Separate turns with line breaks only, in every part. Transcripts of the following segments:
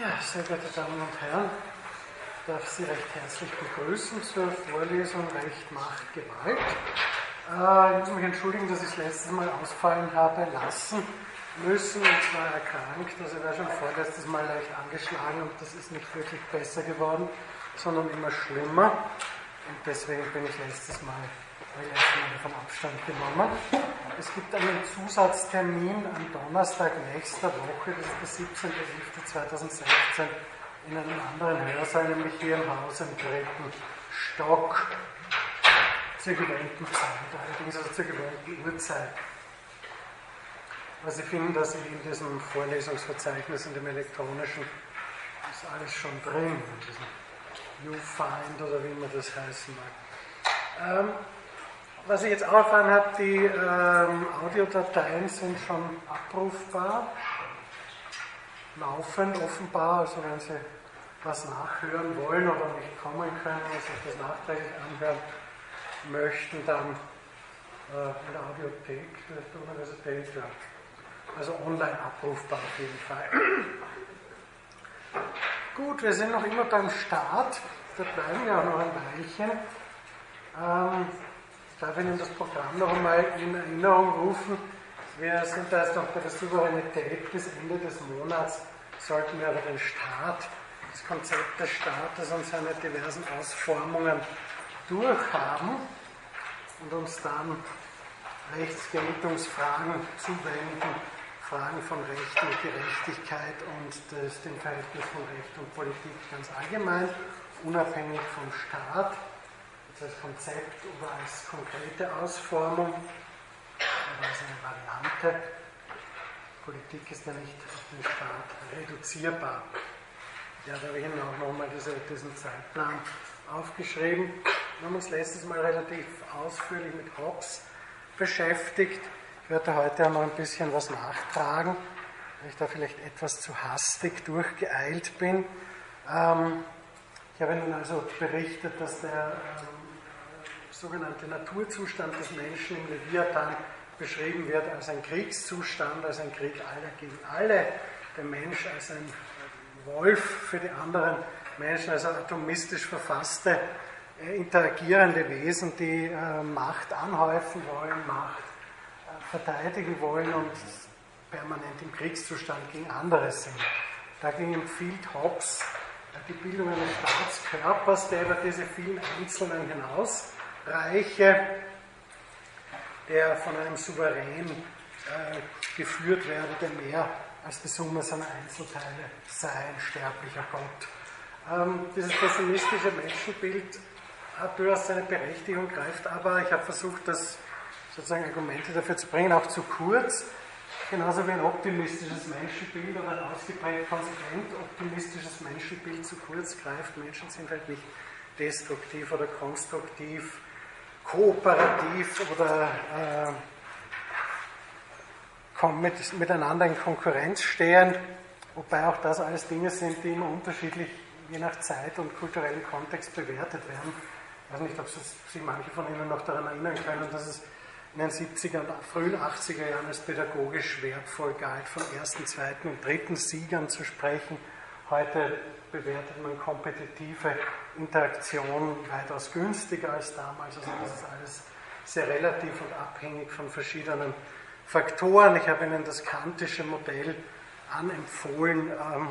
Ja, sehr geehrte Damen und Herren, ich darf Sie recht herzlich begrüßen zur Vorlesung Recht, Macht, Gewalt. Äh, ich muss mich entschuldigen, dass ich es letztes Mal ausfallen habe lassen müssen. Ich war erkrankt, also ich war schon vorletztes Mal leicht angeschlagen und das ist nicht wirklich besser geworden, sondern immer schlimmer. Und deswegen bin ich letztes Mal relativ von Abstand genommen. Es gibt einen Zusatztermin am Donnerstag nächster Woche, das ist der 17.11.2016, in einem anderen Hörsaal, nämlich hier im Haus im dritten Stock, zur gewöhnten Zeit, allerdings also zur gewöhnten Uhrzeit. Also Sie finden das in diesem Vorlesungsverzeichnis, in dem elektronischen, ist alles schon drin, in diesem YouFind oder wie man das heißen mag. Ähm, was ich jetzt auch erfahren habe, die ähm, Audiodateien sind schon abrufbar, laufend offenbar, also wenn Sie was nachhören wollen oder nicht kommen können und sich das nachträglich anhören möchten, dann äh, in der Audiothek der Universität, ja. also online abrufbar auf jeden Fall. Gut, wir sind noch immer beim Start, da bleiben wir auch noch ein Weilchen. Ähm, darf Ihnen das Programm noch einmal in Erinnerung rufen. Wir sind da jetzt noch bei der Souveränität. Bis Ende des Monats sollten wir aber den Staat, das Konzept des Staates und seine diversen Ausformungen durchhaben und uns dann Rechtsgeltungsfragen zuwenden Fragen von Recht und Gerechtigkeit und des, dem Verhältnis von Recht und Politik ganz allgemein, unabhängig vom Staat, als Konzept oder als konkrete Ausformung oder als eine Variante. Politik ist ja nicht auf den Staat reduzierbar. Ja, da habe ich Ihnen auch nochmal diese, diesen Zeitplan aufgeschrieben. Wir haben uns letztes Mal relativ ausführlich mit Hobbes beschäftigt. Ich werde heute noch ein bisschen was nachtragen, weil ich da vielleicht etwas zu hastig durchgeeilt bin. Ähm, ich habe Ihnen also berichtet, dass der ähm, sogenannte Naturzustand des Menschen im Leviathan beschrieben wird als ein Kriegszustand, als ein Krieg aller gegen alle, der Mensch als ein Wolf für die anderen Menschen, also atomistisch verfasste, äh, interagierende Wesen, die äh, Macht anhäufen wollen, Macht verteidigen wollen und permanent im Kriegszustand gegen andere sind. Dagegen empfiehlt Hobbes die Bildung eines Staatskörpers, der über diese vielen Einzelnen hinausreiche, der von einem Souverän äh, geführt werde, der mehr als die Summe seiner Einzelteile sei, ein sterblicher Gott. Ähm, dieses pessimistische Menschenbild hat durchaus seine Berechtigung, greift aber, ich habe versucht, das sozusagen Argumente dafür zu bringen, auch zu kurz. Genauso wie ein optimistisches Menschenbild oder ein ausgeprägt konsequent optimistisches Menschenbild zu kurz greift. Menschen sind halt nicht destruktiv oder konstruktiv, kooperativ oder äh, mit, miteinander in Konkurrenz stehen, wobei auch das alles Dinge sind, die immer unterschiedlich je nach Zeit und kulturellen Kontext bewertet werden. Ich weiß nicht, ob sich manche von Ihnen noch daran erinnern können, dass es in den 70er und frühen 80er Jahren als pädagogisch wertvoll galt, von ersten, zweiten und dritten Siegern zu sprechen. Heute bewertet man kompetitive Interaktion weitaus günstiger als damals. Also das ist alles sehr relativ und abhängig von verschiedenen Faktoren. Ich habe Ihnen das kantische Modell anempfohlen. Ähm,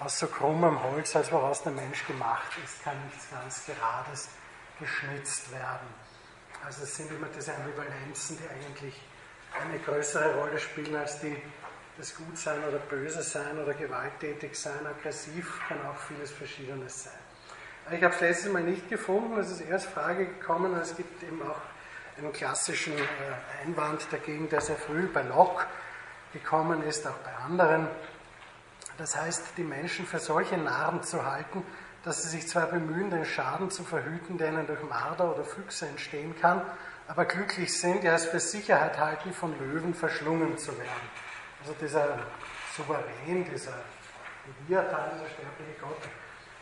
aus so krummem Holz, als woraus der Mensch gemacht ist, kann nichts ganz Gerades geschnitzt werden. Also es sind immer diese Ambivalenzen, die eigentlich eine größere Rolle spielen als die, das Gutsein oder Böse sein oder gewalttätig sein, aggressiv kann auch vieles Verschiedenes sein. Ich habe es letztes Mal nicht gefunden, es ist erst Frage gekommen, es gibt eben auch einen klassischen äh, Einwand dagegen, der sehr früh bei Locke gekommen ist, auch bei anderen. Das heißt, die Menschen für solche Narren zu halten, dass sie sich zwar bemühen, den Schaden zu verhüten, der ihnen durch Marder oder Füchse entstehen kann, aber glücklich sind, ja es für Sicherheit halten, von Löwen verschlungen zu werden. Also dieser Souverän, dieser Leviathan, dieser sterbliche Gott,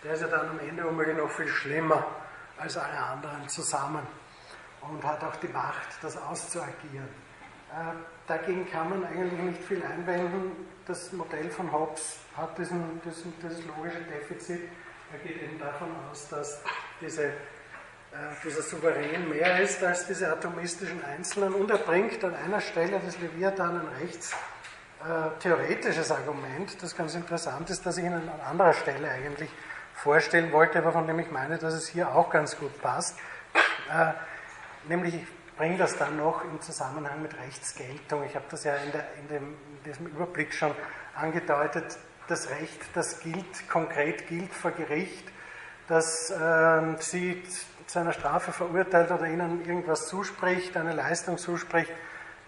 der ist ja dann am Ende womöglich noch viel schlimmer als alle anderen zusammen und hat auch die Macht, das auszuagieren. dagegen kann man eigentlich nicht viel einwenden. Das Modell von Hobbes hat diesen, diesen, dieses logische Defizit. Er geht eben davon aus, dass diese, äh, dieser Souverän mehr ist als diese atomistischen Einzelnen und er bringt an einer Stelle des Leviathan ein rechtstheoretisches äh, Argument, das ganz interessant ist, das ich Ihnen an anderer Stelle eigentlich vorstellen wollte, aber von dem ich meine, dass es hier auch ganz gut passt. Äh, nämlich, ich bringe das dann noch im Zusammenhang mit Rechtsgeltung. Ich habe das ja in, der, in, dem, in diesem Überblick schon angedeutet. Das Recht, das gilt, konkret gilt vor Gericht, dass äh, Sie zu einer Strafe verurteilt oder Ihnen irgendwas zuspricht, eine Leistung zuspricht,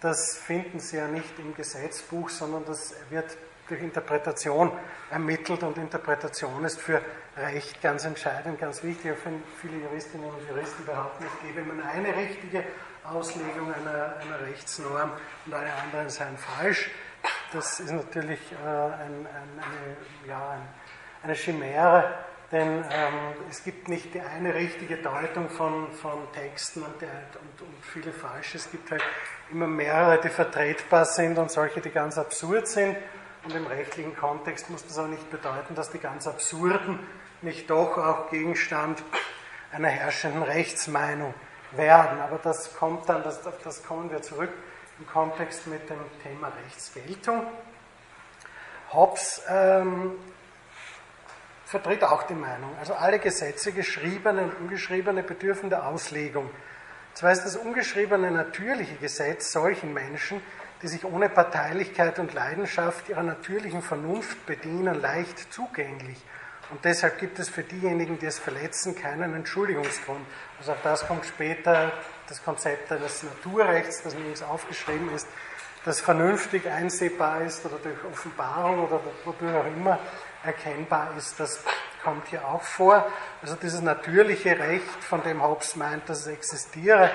das finden Sie ja nicht im Gesetzbuch, sondern das wird durch Interpretation ermittelt und Interpretation ist für Recht ganz entscheidend, ganz wichtig. Auch viele Juristinnen und Juristen behaupten, es gebe immer eine richtige Auslegung einer, einer Rechtsnorm und alle anderen seien falsch. Das ist natürlich äh, ein, ein, eine, ja, ein, eine Chimäre, denn ähm, es gibt nicht die eine richtige Deutung von, von Texten und, der, und, und, viele falsche. Es gibt halt immer mehrere, die vertretbar sind und solche, die ganz absurd sind. Und im rechtlichen Kontext muss das auch nicht bedeuten, dass die ganz absurden nicht doch auch Gegenstand einer herrschenden Rechtsmeinung werden. Aber das kommt dann, das, auf das kommen wir zurück im Kontext mit dem Thema Rechtsgeltung. Hobbes ähm, vertritt auch die Meinung, also alle Gesetze, geschriebene und ungeschriebene, bedürfen der Auslegung. Zwar ist das ungeschriebene natürliche Gesetz solchen Menschen, die sich ohne Parteilichkeit und Leidenschaft ihrer natürlichen Vernunft bedienen, leicht zugänglich. Und deshalb gibt es für diejenigen, die es verletzen, keinen Entschuldigungsgrund. Also auch das kommt später, das Konzept eines Naturrechts, das nirgends aufgeschrieben ist, das vernünftig einsehbar ist oder durch Offenbarung oder wodurch auch immer erkennbar ist, das kommt hier auch vor. Also dieses natürliche Recht, von dem Hobbes meint, dass es existiere,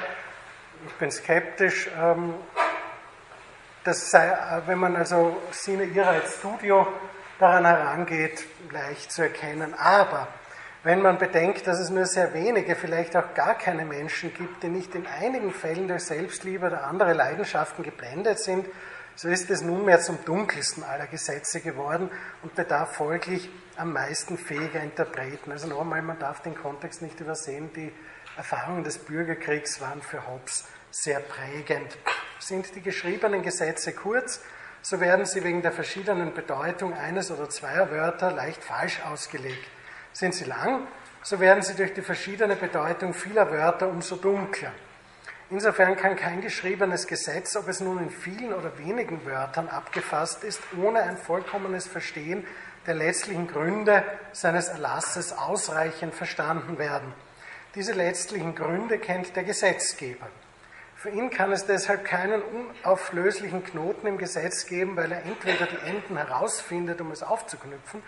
ich bin skeptisch. Ähm, das sei, äh, wenn man also Sine Ira als Studio daran herangeht, leicht zu erkennen. Aber wenn man bedenkt, dass es nur sehr wenige, vielleicht auch gar keine Menschen gibt, die nicht in einigen Fällen durch Selbstliebe oder andere Leidenschaften geblendet sind, so ist es nunmehr zum dunkelsten aller Gesetze geworden und bedarf folglich am meisten fähiger Interpreten. Also nochmal, man darf den Kontext nicht übersehen, die Erfahrungen des Bürgerkriegs waren für Hobbes sehr prägend. Sind die geschriebenen Gesetze kurz, so werden sie wegen der verschiedenen Bedeutung eines oder zweier Wörter leicht falsch ausgelegt. Sind sie lang, so werden sie durch die verschiedene Bedeutung vieler Wörter umso dunkler. Insofern kann kein geschriebenes Gesetz, ob es nun in vielen oder wenigen Wörtern abgefasst ist, ohne ein vollkommenes Verstehen der letztlichen Gründe seines Erlasses ausreichend verstanden werden. Diese letztlichen Gründe kennt der Gesetzgeber. Für ihn kann es deshalb keinen unauflöslichen Knoten im Gesetz geben, weil er entweder die Enden herausfindet, um es aufzuknüpfen,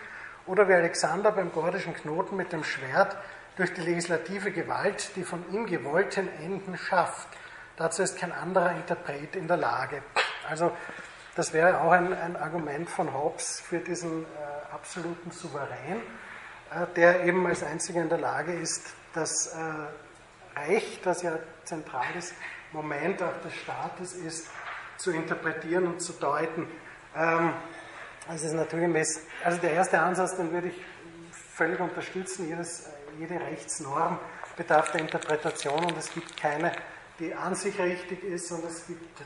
oder wie Alexander beim gordischen Knoten mit dem Schwert durch die legislative Gewalt die von ihm gewollten Enden schafft. Dazu ist kein anderer Interpret in der Lage. Also das wäre auch ein, ein Argument von Hobbes für diesen äh, absoluten Souverän, äh, der eben als einziger in der Lage ist, das äh, Recht, das ja zentrales Moment auch des Staates ist, zu interpretieren und zu deuten. Ähm, also, ist naturgemäß, also der erste Ansatz, den würde ich völlig unterstützen. Jedes, jede Rechtsnorm bedarf der Interpretation und es gibt keine, die an sich richtig ist und es gibt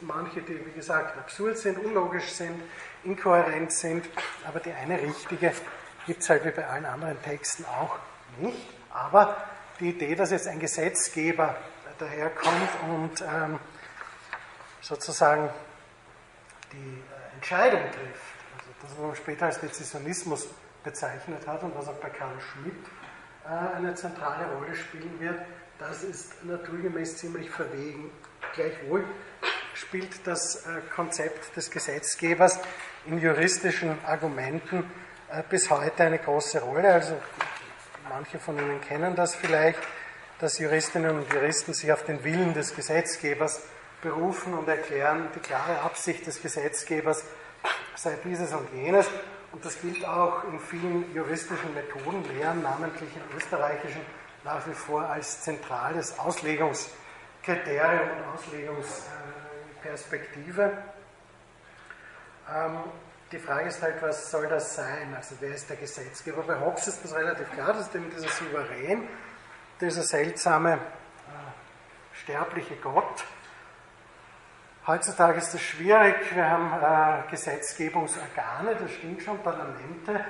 manche, die, wie gesagt, absurd sind, unlogisch sind, inkohärent sind, aber die eine richtige gibt es halt wie bei allen anderen Texten auch nicht. Aber die Idee, dass jetzt ein Gesetzgeber daherkommt und ähm, sozusagen die äh, Entscheidung trifft. Also das, was man später als Dezisionismus bezeichnet hat und was auch bei Karl Schmidt eine zentrale Rolle spielen wird, das ist naturgemäß ziemlich verwegen. Gleichwohl spielt das äh, Konzept des Gesetzgebers in juristischen Argumenten äh, bis heute eine große Rolle. Also manche von Ihnen kennen das vielleicht dass Juristinnen und Juristen sich auf den Willen des Gesetzgebers berufen und erklären, die klare Absicht des Gesetzgebers sei dieses und jenes. Und das gilt auch in vielen juristischen Methodenlehren, namentlich in österreichischen, nach wie vor als zentrales Auslegungskriterium und Auslegungsprinzip Perspektive. Ähm, die Frage ist halt, was soll das sein? Also wer ist der Gesetzgeber? Bei Hobbes ist das relativ klar, das ist eben dieser Souverän, dieser seltsame äh, sterbliche Gott. Heutzutage ist das schwierig. Wir haben äh, Gesetzgebungsorgane, das stimmt schon, Parlamente,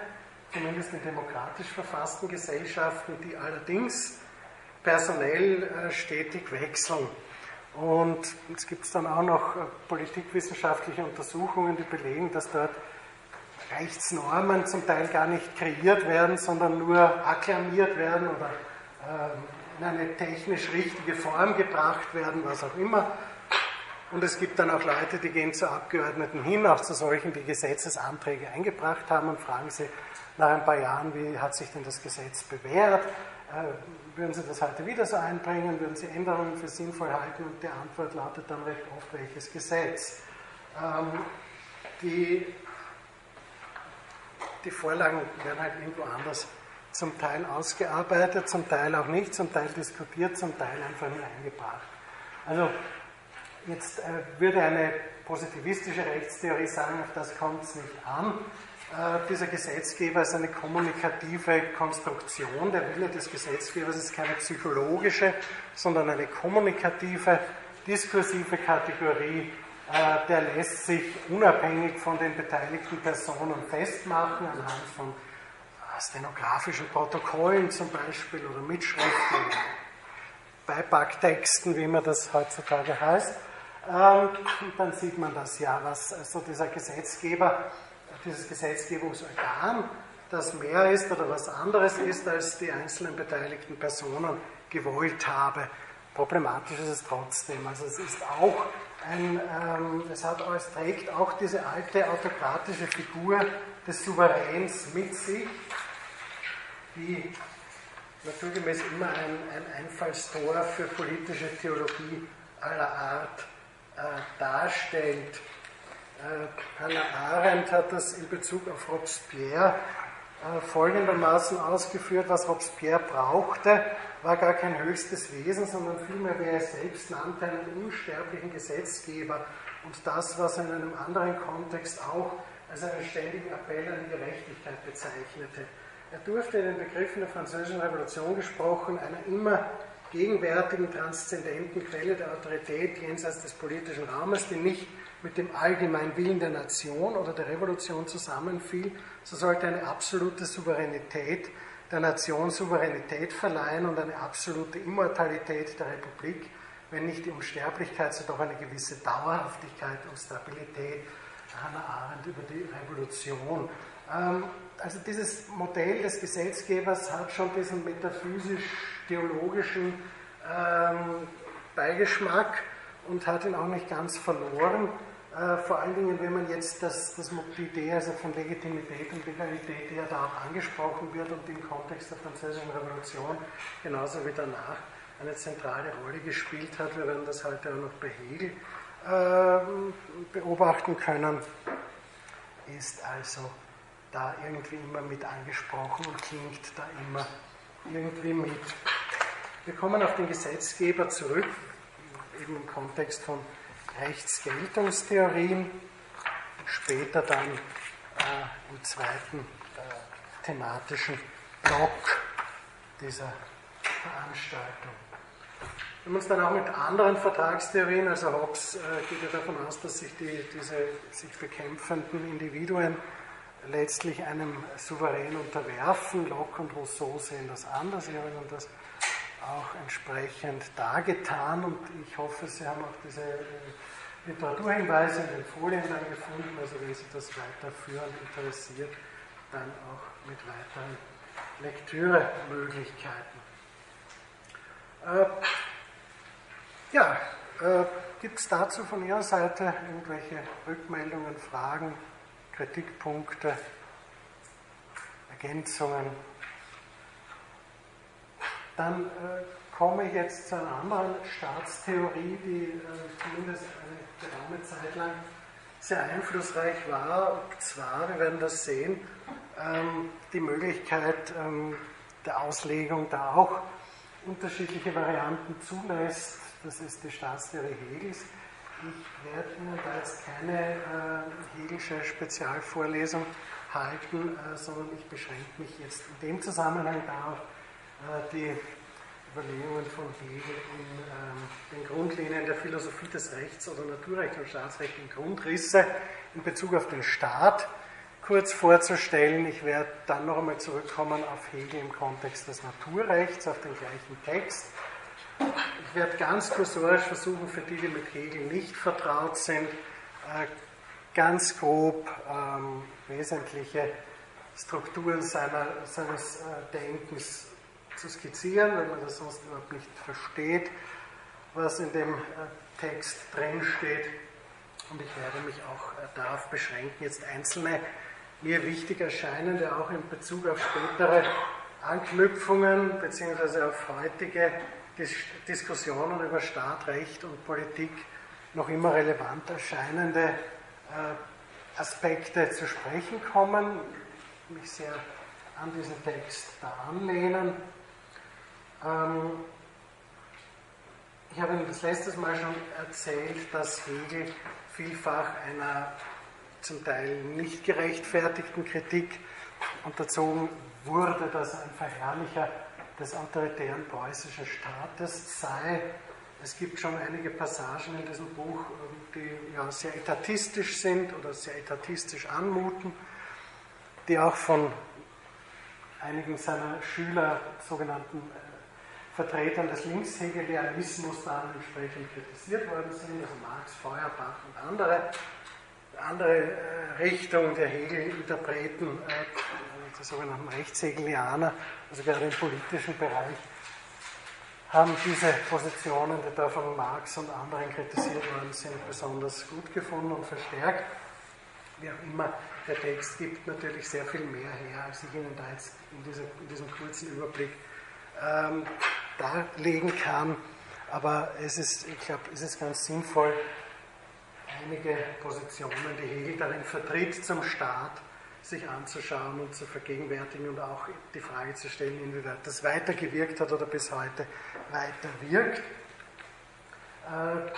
zumindest in demokratisch verfassten Gesellschaften, die allerdings personell äh, stetig wechseln. Und es gibt dann auch noch äh, politikwissenschaftliche Untersuchungen, die belegen, dass dort Rechtsnormen zum Teil gar nicht kreiert werden, sondern nur akklamiert werden oder ähm, in eine technisch richtige Form gebracht werden, was auch immer. Und es gibt dann auch Leute, die gehen zu Abgeordneten hin, auch zu solchen, die Gesetzesanträge eingebracht haben und fragen sie nach ein paar Jahren, wie hat sich denn das Gesetz bewährt? Äh, würden Sie das heute wieder so einbringen? Würden Sie Änderungen für sinnvoll halten? Und die Antwort lautet dann recht oft, welches Gesetz? Ähm, die, die Vorlagen werden halt irgendwo anders zum Teil ausgearbeitet, zum Teil auch nicht, zum Teil diskutiert, zum Teil einfach nur eingebracht. Also jetzt äh, würde eine positivistische Rechtstheorie sagen, auf das kommt es nicht an. Äh, dieser Gesetzgeber ist eine kommunikative Konstruktion. Der Wille des Gesetzgebers ist keine psychologische, sondern eine kommunikative, diskursive Kategorie. Äh, der lässt sich unabhängig von den beteiligten Personen festmachen, anhand von stenografischen Protokollen zum Beispiel oder Mitschriften, Beipacktexten, wie man das heutzutage heißt. Ähm, dann sieht man das ja, was also dieser Gesetzgeber dieses Gesetzgebungsorgan, das mehr ist oder was anderes ist, als die einzelnen beteiligten Personen gewollt habe. Problematisch ist es trotzdem. Also es ist auch ein, ähm, es, hat, es trägt auch diese alte autokratische Figur des Souveräns mit sich, die naturgemäß immer ein, ein Einfallstor für politische Theologie aller Art äh, darstellt. Äh, Hannah Arendt hat das in Bezug auf Robespierre äh, folgendermaßen ausgeführt, was Robespierre brauchte, war gar kein höchstes Wesen, sondern vielmehr wer er selbst nannte, einen unsterblichen Gesetzgeber und das, was er in einem anderen Kontext auch als einen ständigen Appell an die Gerechtigkeit bezeichnete. Er durfte in den Begriffen der Französischen Revolution gesprochen, einer immer gegenwärtigen, transzendenten Quelle der Autorität jenseits des politischen Raumes, die nicht mit dem allgemeinen Willen der Nation oder der Revolution zusammenfiel, so sollte eine absolute Souveränität der Nation Souveränität verleihen und eine absolute Immortalität der Republik, wenn nicht die Unsterblichkeit, so doch eine gewisse Dauerhaftigkeit und Stabilität. Hannah Arendt über die Revolution. Ähm, also dieses Modell des Gesetzgebers hat schon diesen metaphysisch-theologischen ähm, Beigeschmack und hat ihn auch nicht ganz verloren. Äh, vor allen Dingen, wenn man jetzt das, das, die Idee also von Legitimität und Legalität, die ja da auch angesprochen wird und im Kontext der Französischen Revolution genauso wie danach eine zentrale Rolle gespielt hat. Wir werden das heute auch noch bei Hegel äh, beobachten können, ist also da irgendwie immer mit angesprochen und klingt da immer irgendwie mit. Wir kommen auf den Gesetzgeber zurück, eben im Kontext von Rechtsgeltungstheorien, später dann äh, im zweiten äh, thematischen Block dieser Veranstaltung. Wir uns dann auch mit anderen Vertragstheorien, also Hobbes äh, geht ja davon aus, dass sich die, diese sich bekämpfenden Individuen letztlich einem Souverän unterwerfen. Locke und Rousseau sehen das anders, sie haben das auch entsprechend dargetan und ich hoffe, Sie haben auch diese äh, Literaturhinweise in den Folien dann gefunden, also wenn Sie das weiterführen interessiert, dann auch mit weiteren Lektüremöglichkeiten. Äh, ja, äh, gibt es dazu von Ihrer Seite irgendwelche Rückmeldungen, Fragen, Kritikpunkte, Ergänzungen? Dann äh, komme ich jetzt zu einer anderen Staatstheorie, die äh, zumindest eine geraume Zeit lang sehr einflussreich war. Und zwar, wir werden das sehen, ähm, die Möglichkeit ähm, der Auslegung da auch unterschiedliche Varianten zulässt. Das ist die Staatstheorie Hegels. Ich werde Ihnen da jetzt keine äh, Hegelsche Spezialvorlesung halten, äh, sondern ich beschränke mich jetzt in dem Zusammenhang darauf, äh, die Überlegungen von Hegel in ähm, den Grundlinien der Philosophie des Rechts oder Naturrecht und Staatsrecht in Grundrisse in Bezug auf den Staat kurz vorzustellen. Ich werde dann noch einmal zurückkommen auf Hegel im Kontext des Naturrechts, auf den gleichen Text. Ich werde ganz kursorisch versuchen, für die, die mit Hegel nicht vertraut sind, äh, ganz grob ähm, wesentliche Strukturen seiner, seines äh, Denkens zu skizzieren, wenn man das sonst überhaupt nicht versteht, was in dem äh, Text drinsteht. Und ich werde mich auch darauf beschränken, jetzt einzelne mir wichtig erscheinende, auch in Bezug auf spätere Anknüpfungen bzw. auf heutige Dis Diskussionen über Staat, Recht und Politik noch immer relevant erscheinende äh, Aspekte zu sprechen kommen, mich sehr an diesen Text da anlehnen. Ähm, ich habe Ihnen das letztes Mal schon erzählt, dass Hegel vielfach einer zum Teil nicht gerechtfertigten Kritik unterzogen wurde, dass ein Verherrlicher des autoritären preußischen Staates sei. Es gibt schon einige Passagen in diesem Buch, die ja sehr etatistisch sind oder sehr etatistisch anmuten, die auch von einigen seiner Schüler, sogenannten äh, Vertretern des Linkshegelianismus, dann entsprechend kritisiert worden sind, also Marx, Feuerbach und andere andere äh, Richtung der Hegel-Interpreten, äh, der sogenannten Rechtshegelianer, also gerade im politischen Bereich, haben diese Positionen, die da von Marx und anderen kritisiert worden sind, besonders gut gefunden und verstärkt. Wie auch immer, der Text gibt natürlich sehr viel mehr her, als ich Ihnen da jetzt in, dieser, in diesem kurzen Überblick ähm, darlegen kann. Aber es ist, ich glaube, es ist ganz sinnvoll, einige Positionen, die Hegel darin vertritt, zum Staat sich anzuschauen und zu vergegenwärtigen und auch die Frage zu stellen, inwieweit das weitergewirkt hat oder bis heute weiter wirkt. Äh,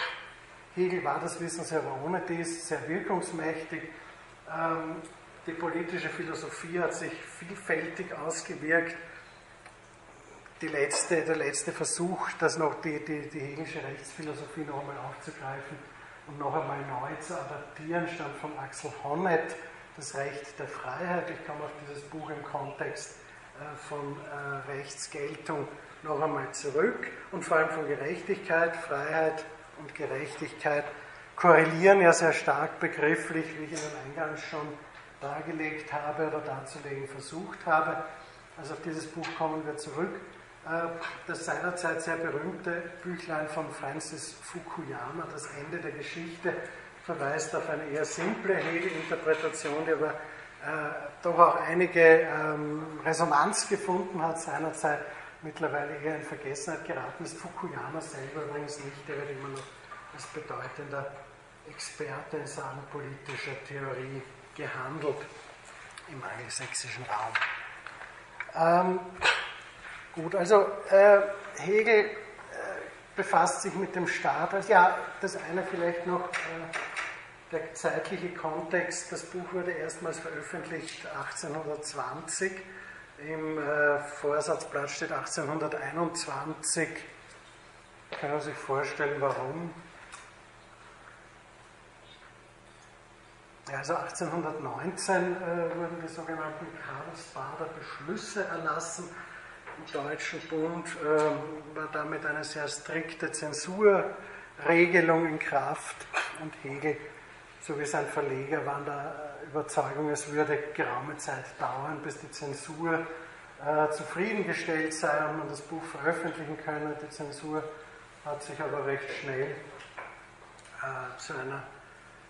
Hegel war, das wissen Sie aber ohne dies, sehr wirkungsmächtig. Ähm, die politische Philosophie hat sich vielfältig ausgewirkt. Letzte, der letzte Versuch, das noch die, die, die Hegelsche Rechtsphilosophie noch einmal aufzugreifen, und noch einmal neu zu adaptieren, stammt von Axel Honneth, das Recht der Freiheit. Ich komme auf dieses Buch im Kontext äh, von äh, Rechtsgeltung noch einmal zurück und vor allem von Gerechtigkeit, Freiheit und Gerechtigkeit korrelieren ja sehr stark begrifflich, wie ich Ihnen eingangs schon dargelegt habe oder darzulegen versucht habe. Also auf dieses Buch kommen wir zurück. Äh, das seinerzeit sehr berühmte Büchlein von Francis Fukuyama, Das Ende der Geschichte, verweist auf eine eher simple Hegel-Interpretation, die aber äh, doch auch einige ähm, Resonanz gefunden hat, seinerzeit mittlerweile eher in Vergessenheit geraten ist. Fukuyama selber übrigens nicht, der wird immer noch als bedeutender Experte in Sachen politischer Theorie gehandelt im angelsächsischen Raum. Ähm, Gut, also äh, Hegel äh, befasst sich mit dem Staat. Also, ja, das eine vielleicht noch, äh, der zeitliche Kontext. Das Buch wurde erstmals veröffentlicht 1820. Im äh, Vorsatzblatt steht 1821. Können Sie sich vorstellen, warum? Also 1819 äh, wurden die sogenannten Karlsbader Beschlüsse erlassen im Deutschen Bund äh, war damit eine sehr strikte Zensurregelung in Kraft und Hegel sowie sein Verleger waren der Überzeugung, es würde geraume Zeit dauern, bis die Zensur äh, zufriedengestellt sei und man das Buch veröffentlichen könne. Die Zensur hat sich aber recht schnell äh, zu, einer,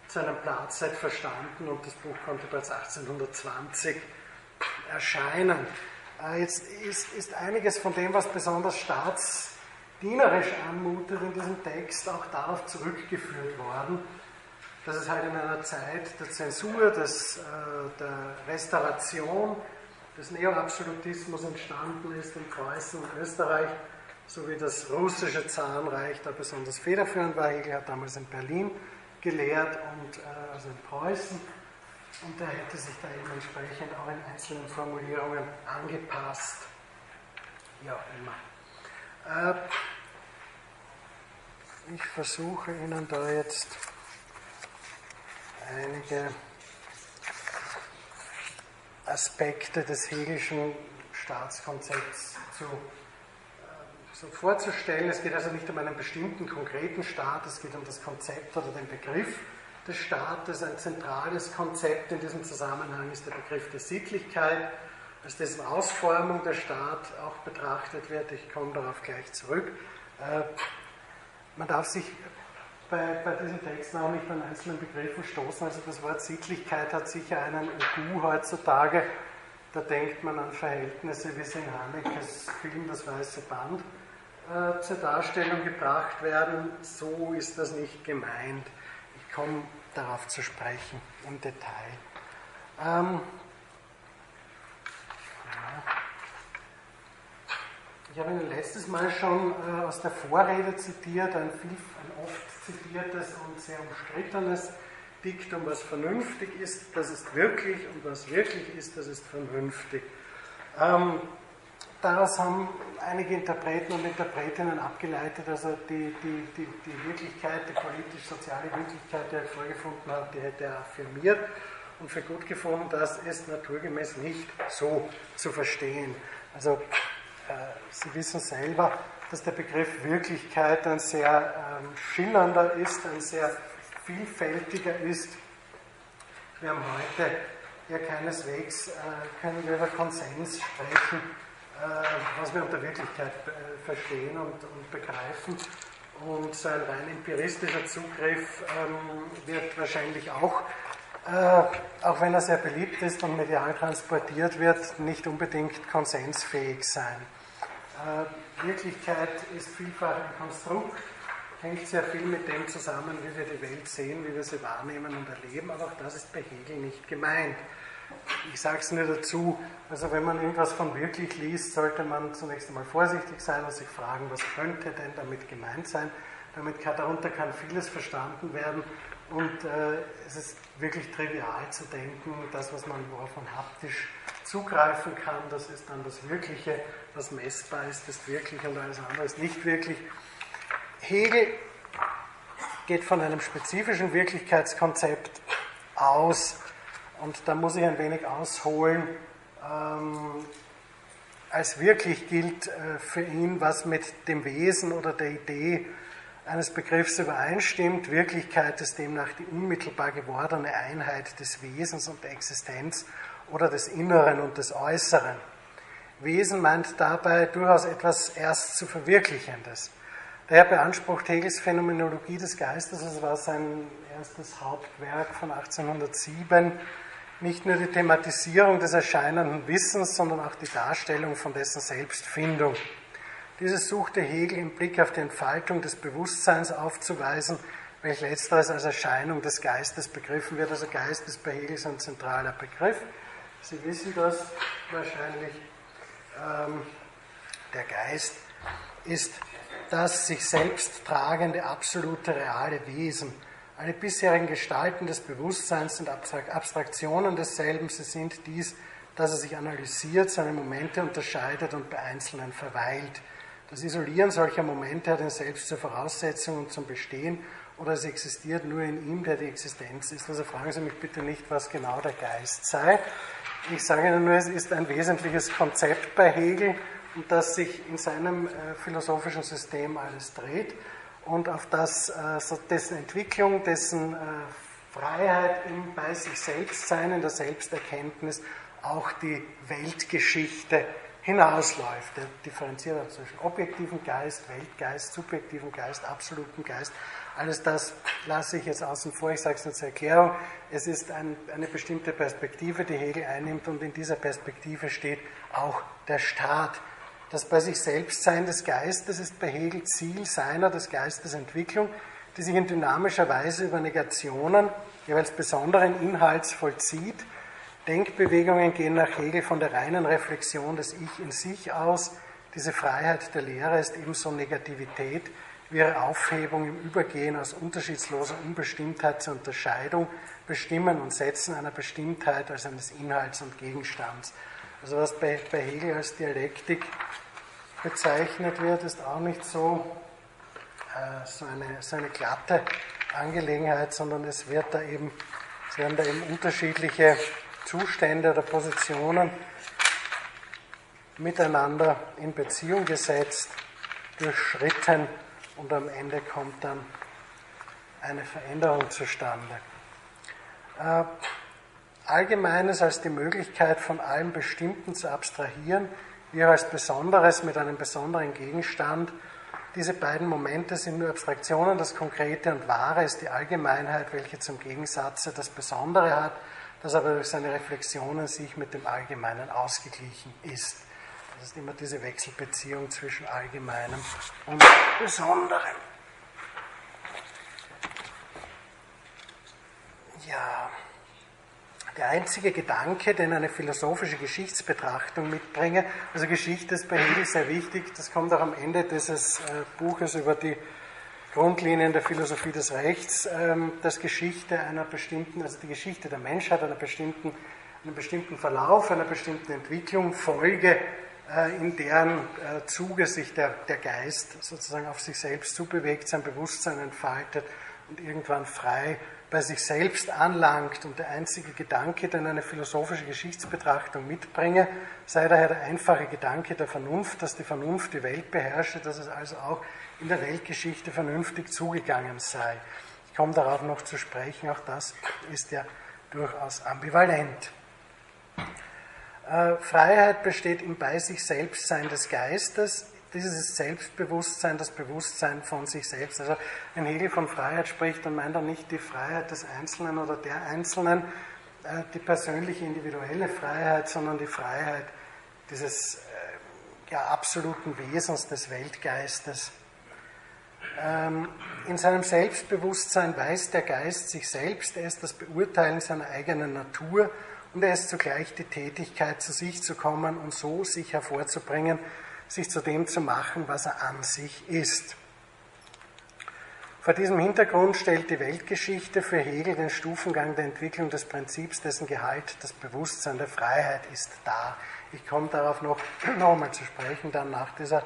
zu einem Platzzeit verstanden und das Buch konnte bereits 1820 erscheinen. Äh, jetzt ist, ist einiges von dem, was besonders staatsdienerisch anmutet in diesem Text, auch darauf zurückgeführt worden, dass es halt in einer Zeit der Zensur, des, äh, der Restauration, des Neoabsolutismus entstanden ist in Preußen und Österreich so wie das russische Zarenreich da besonders federführend war. Hegel hat damals in Berlin gelehrt und äh, also in Preußen und er hätte sich da eben entsprechend auch in einzelnen Formulierungen angepasst. Auch immer. Äh, ich versuche Ihnen da jetzt einige Aspekte des Hegelischen Staatskonzepts zu, äh, so vorzustellen. Es geht also nicht um einen bestimmten konkreten Staat, es geht um das Konzept oder den Begriff des Staates. Ein zentrales Konzept in diesem Zusammenhang ist der Begriff der Sittlichkeit, als dessen Ausformung der Staat auch betrachtet wird. Ich komme darauf gleich zurück. Äh, man darf sich bei, bei diesen Texten auch nicht an einzelnen Begriffen stoßen. Also das Wort Sittlichkeit hat sicher einen Ugu heutzutage. Da denkt man an Verhältnisse, wie sie in Hanekes Film Das Weiße Band äh, zur Darstellung gebracht werden. So ist das nicht gemeint. Ich komme darauf zu sprechen im Detail. Ähm, Ich habe Ihnen letztes Mal schon äh, aus der Vorrede zitiert, ein, viel, ein oft zitiertes und sehr umstrittenes Diktum, was vernünftig ist, das ist wirklich und was wirklich ist, das ist vernünftig. Ähm, daraus haben einige Interpreten und Interpretinnen abgeleitet, also die, die, die, die Wirklichkeit, die politisch-soziale Wirklichkeit, die er vorgefunden hat, die hätte er affirmiert und für gut gefunden, das ist naturgemäß nicht so zu verstehen. Also Sie wissen selber, dass der Begriff Wirklichkeit ein sehr ähm, schillernder ist, ein sehr vielfältiger ist. Wir haben heute ja keineswegs, äh, können wir über Konsens sprechen, äh, was wir unter Wirklichkeit verstehen und, begreifen. Und so ein rein empiristischer Zugriff ähm, wird wahrscheinlich auch, äh, auch wenn er sehr beliebt ist und medial transportiert wird, nicht unbedingt konsensfähig sein. Äh, Wirklichkeit ist vielfach ein Konstrukt, hängt sehr viel mit dem zusammen, wie wir die Welt sehen, wie wir sie wahrnehmen und erleben, aber auch das ist bei Hegel nicht gemeint. Ich sage es nur dazu, also wenn man irgendwas von wirklich liest, sollte man zunächst einmal vorsichtig sein und sich fragen, was könnte denn damit gemeint sein. Damit kann, darunter kann vieles verstanden werden und äh, es ist wirklich trivial zu denken, das, was man worauf man haptisch zugreifen kann, das ist dann das Wirkliche, was messbar ist, ist wirklich und alles andere ist nicht wirklich. Hegel geht von einem spezifischen Wirklichkeitskonzept aus und da muss ich ein wenig ausholen. Ähm, als wirklich gilt äh, für ihn, was mit dem Wesen oder der Idee eines Begriffs übereinstimmt. Wirklichkeit ist demnach die unmittelbar gewordene Einheit des Wesens und der Existenz oder des Inneren und des Äußeren. Wesen meint dabei durchaus etwas erst zu Verwirklichendes. Daher beansprucht Hegels Phänomenologie des Geistes, das war sein erstes Hauptwerk von 1807, nicht nur die Thematisierung des erscheinenden Wissens, sondern auch die Darstellung von dessen Selbstfindung. Dieses suchte Hegel im Blick auf die Entfaltung des Bewusstseins aufzuweisen, welch letzteres als Erscheinung des Geistes begriffen wird. Also Geist ist bei Hegel ein zentraler Begriff. Sie wissen das wahrscheinlich. Ähm, der Geist ist das sich selbst tragende absolute reale Wesen. Alle bisherigen Gestalten des Bewusstseins sind Abstraktionen desselben. Sie sind dies, dass er sich analysiert, seine Momente unterscheidet und bei Einzelnen verweilt. Das Isolieren solcher Momente hat ihn selbst zur Voraussetzung und zum Bestehen oder es existiert nur in ihm, der die Existenz ist. Also fragen Sie mich bitte nicht, was genau der Geist sei. Ich sage Ihnen nur, es ist ein wesentliches Konzept bei Hegel und das sich in seinem äh, philosophischen System alles dreht und auf das äh, dessen Entwicklung, dessen äh, Freiheit im bei sich selbst sein, in der Selbsterkenntnis auch die Weltgeschichte hinausläuft. Er differenziert zwischen objektiven Geist, Weltgeist, subjektiven Geist, absoluten Geist. Alles das lasse ich jetzt außen vor, ich sage es nur zur Erklärung. Es ist ein, eine bestimmte Perspektive, die Hegel einnimmt und in dieser Perspektive steht auch der Staat. Das bei sich selbst Sein des Geistes ist bei Hegel Ziel seiner, des Geistes Entwicklung, die sich in dynamischer Weise über Negationen, jeweils besonderen Inhalts vollzieht Denkbewegungen gehen nach Hegel von der reinen Reflexion des Ich in sich aus, die diese Freiheit der Lehre ist ebenso Negativität ihre Aufhebung im Übergehen aus unterschiedsloser Unbestimmtheit zur Unterscheidung, Bestimmen und Setzen einer Bestimmtheit als eines Inhalts und Gegenstands. Also was bei, bei Hegel als Dialektik bezeichnet wird, ist auch nicht so, äh, so, eine, so eine glatte Angelegenheit, sondern es, wird da eben, es werden da eben unterschiedliche Zustände oder Positionen miteinander in Beziehung gesetzt, durchschritten und am Ende kommt dann eine Veränderung zustande. Äh, Allgemeines als die Möglichkeit von allem Bestimmten zu abstrahieren, auch als Besonderes mit einem besonderen Gegenstand. Diese beiden Momente sind nur Abstraktionen, das Konkrete und Wahre ist die Allgemeinheit, welche zum Gegensatze das Besondere hat, das aber durch seine Reflexionen sich mit dem Allgemeinen ausgeglichen ist. Das ist immer diese Wechselbeziehung zwischen Allgemeinem und Besonderem. Ja, der einzige Gedanke, den eine philosophische Geschichtsbetrachtung mitbringe, also Geschichte ist bei Hegel sehr wichtig, das kommt auch am Ende dieses äh, Buches über die Grundlinien der Philosophie des Rechts, ähm, dass Geschichte einer bestimmten, also die Geschichte der Menschheit einer bestimmten, einem bestimmten Verlauf, einer bestimmten Entwicklung, Folge in deren äh, Zuge sich der, der Geist sozusagen auf sich selbst zubewegt, sein Bewusstsein entfaltet und irgendwann frei bei sich selbst anlangt. Und der einzige Gedanke, den eine philosophische Geschichtsbetrachtung mitbringe, sei daher der einfache Gedanke der Vernunft, dass die Vernunft die Welt beherrsche, dass es also auch in der Weltgeschichte vernünftig zugegangen sei. Ich komme darauf noch zu sprechen, auch das ist ja durchaus ambivalent. Äh, Freiheit besteht im Bei sich Selbstsein des Geistes. Dieses Selbstbewusstsein, das Bewusstsein von sich selbst. Also wenn Hegel von Freiheit spricht, dann meint er nicht die Freiheit des Einzelnen oder der Einzelnen, äh, die persönliche individuelle Freiheit, sondern die Freiheit dieses äh, ja, absoluten Wesens des Weltgeistes. Ähm, in seinem Selbstbewusstsein weiß der Geist sich selbst, er ist das Beurteilen seiner eigenen Natur und er ist zugleich die Tätigkeit, zu sich zu kommen und so sich hervorzubringen, sich zu dem zu machen, was er an sich ist. Vor diesem Hintergrund stellt die Weltgeschichte für Hegel den Stufengang der Entwicklung des Prinzips, dessen Gehalt das Bewusstsein der Freiheit ist, dar. Ich komme darauf noch, noch einmal zu sprechen, dann nach, dieser,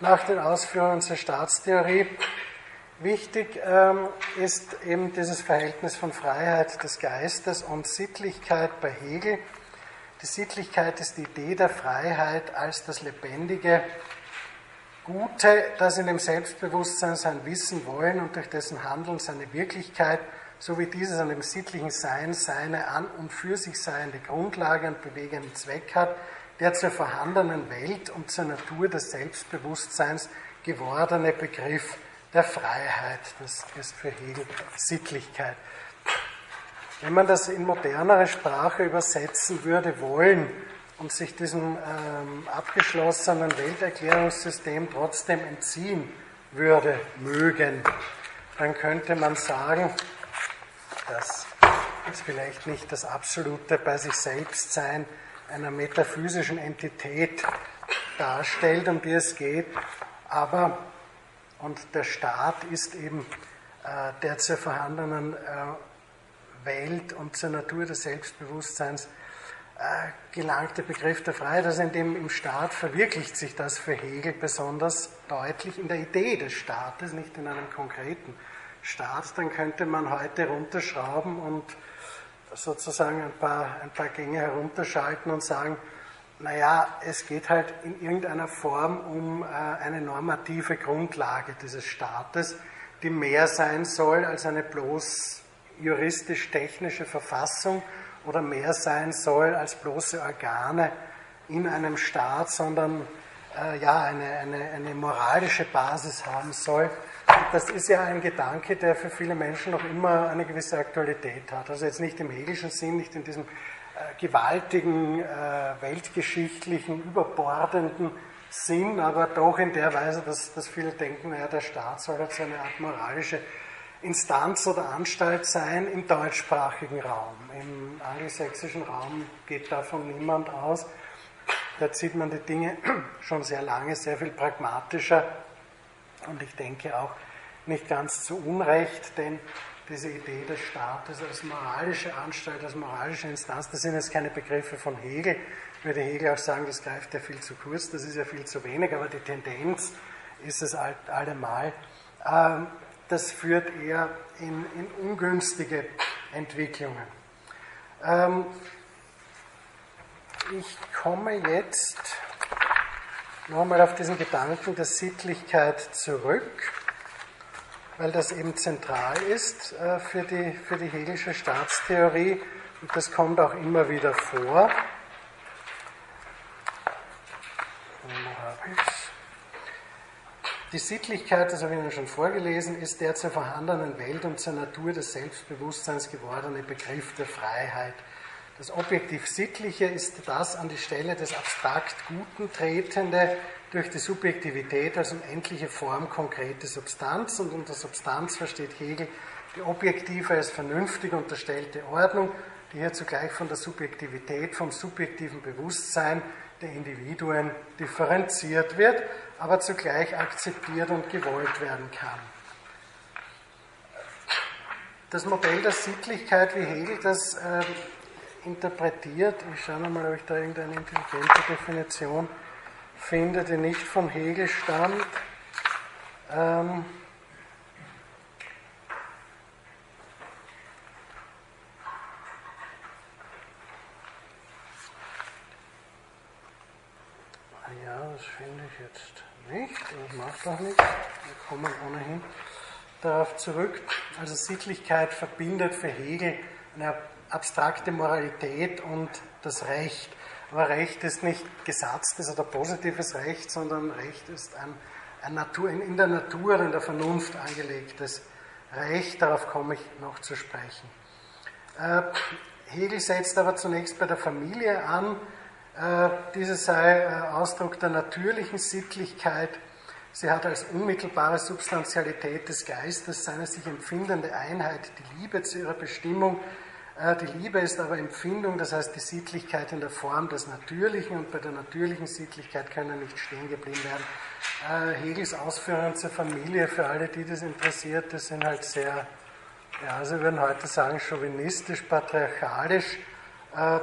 nach den Ausführungen zur Staatstheorie. Wichtig ähm, ist eben dieses Verhältnis von Freiheit des Geistes und Sittlichkeit bei Hegel. Die Sittlichkeit ist die Idee der Freiheit als das lebendige Gute, das in dem Selbstbewusstsein sein Wissen wollen und durch dessen Handeln seine Wirklichkeit, so wie dieses an dem sittlichen Sein seine an und für sich seiende Grundlage und bewegenden Zweck hat, der zur vorhandenen Welt und zur Natur des Selbstbewusstseins gewordene Begriff der Freiheit. Das ist für Hegel Sittlichkeit. Wenn man das in modernere Sprache übersetzen würde wollen und sich diesem ähm, abgeschlossenen Welterklärungssystem trotzdem entziehen würde, mögen, dann könnte man sagen, dass es vielleicht nicht das absolute bei sich selbst sein einer metaphysischen Entität darstellt, um die es geht, aber und der Staat ist eben äh, der zur vorhandenen äh, Welt und zur Natur des Selbstbewusstseins äh, gelangte Begriff der Freiheit. Also in dem, im Staat verwirklicht sich das für Hegel besonders deutlich in der Idee des Staates, nicht in einem konkreten Staat. Dann könnte man heute runterschrauben und sozusagen ein paar, ein paar Gänge herunterschalten und sagen, naja, es geht halt in irgendeiner Form um äh, eine normative Grundlage dieses Staates, die mehr sein soll als eine bloß juristisch-technische Verfassung oder mehr sein soll als bloße Organe in einem Staat, sondern äh, ja, eine, eine, eine moralische Basis haben soll. Das ist ja ein Gedanke, der für viele Menschen noch immer eine gewisse Aktualität hat. Also jetzt nicht im hegelischen Sinn, nicht in diesem gewaltigen, äh, weltgeschichtlichen, überbordenden Sinn, aber doch in der Weise, dass, dass viele denken, naja, der Staat soll jetzt eine Art moralische Instanz oder Anstalt sein im deutschsprachigen Raum. Im angelsächsischen Raum geht davon niemand aus. Dort sieht man die Dinge schon sehr lange, sehr viel pragmatischer und ich denke auch nicht ganz zu Unrecht, denn diese Idee des Staates als moralische Anstalt, als moralische Instanz, das sind jetzt keine Begriffe von Hegel. Würde Hegel auch sagen, das greift ja viel zu kurz, das ist ja viel zu wenig, aber die Tendenz ist es allemal. Ähm, das führt eher in, in ungünstige Entwicklungen. Ähm, ich komme jetzt nochmal auf diesen Gedanken der Sittlichkeit zurück, weil das eben zentral ist äh, für, die, für die Hegelsche Staatstheorie. Und das kommt auch immer wieder vor. Die Sittlichkeit, das habe ich Ihnen schon vorgelesen, ist der zur vorhandenen Welt und zur Natur des Selbstbewusstseins gewordene Begriff der Freiheit. Das objektiv Sittliche ist das an die Stelle des abstrakt Guten tretende durch die Subjektivität als unendliche Form konkrete Substanz und unter Substanz versteht Hegel die objektive als vernünftig unterstellte Ordnung, die hier zugleich von der Subjektivität, vom subjektiven Bewusstsein der Individuen differenziert wird, aber zugleich akzeptiert und gewollt werden kann. Das Modell der Sittlichkeit, wie Hegel das äh, interpretiert. Ich schaue nochmal, ob ich da irgendeine intelligente Definition finde, die nicht von Hegel stammt. Ähm, ja, das finde ich jetzt nicht, das macht auch nichts. Wir kommen ohnehin darauf zurück. Also Sittlichkeit verbindet für Hegel eine abstrakte Moralität und das Recht. Aber Recht ist nicht gesatztes oder positives Recht, sondern Recht ist ein, ein Natur, in der Natur, in der Vernunft angelegtes Recht. Darauf komme ich noch zu sprechen. Äh, Hegel setzt aber zunächst bei der Familie an. Äh, diese sei äh, Ausdruck der natürlichen Sittlichkeit. Sie hat als unmittelbare Substantialität des Geistes seine sich empfindende Einheit die Liebe zu ihrer Bestimmung die Liebe ist aber Empfindung, das heißt die Sittlichkeit in der Form des Natürlichen und bei der natürlichen Sittlichkeit können nicht stehen geblieben werden. Äh, Hegels Ausführungen zur Familie, für alle, die das interessiert, das sind halt sehr, ja, wir würden heute sagen, chauvinistisch, patriarchalisch äh,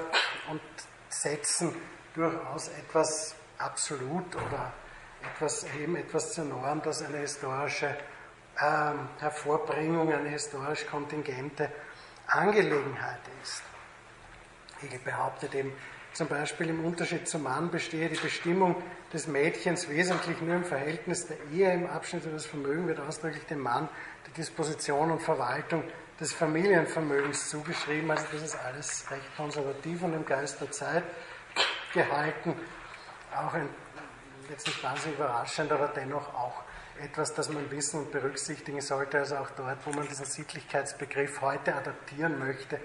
und setzen durchaus etwas absolut oder etwas, eben etwas zur Norm, das eine historische ähm, Hervorbringung, eine historisch kontingente Angelegenheit ist. Hegel behauptet eben zum Beispiel im Unterschied zum Mann bestehe die Bestimmung des Mädchens wesentlich nur im Verhältnis der Ehe. Im Abschnitt über das Vermögen wird ausdrücklich dem Mann die Disposition und Verwaltung des Familienvermögens zugeschrieben. Also das ist alles recht konservativ und im Geist der Zeit gehalten. Auch ein, jetzt nicht wahnsinnig überraschend, aber dennoch auch etwas, das man wissen und berücksichtigen sollte. Also auch dort, wo man diesen Sittlichkeitsbegriff heute adaptieren möchte,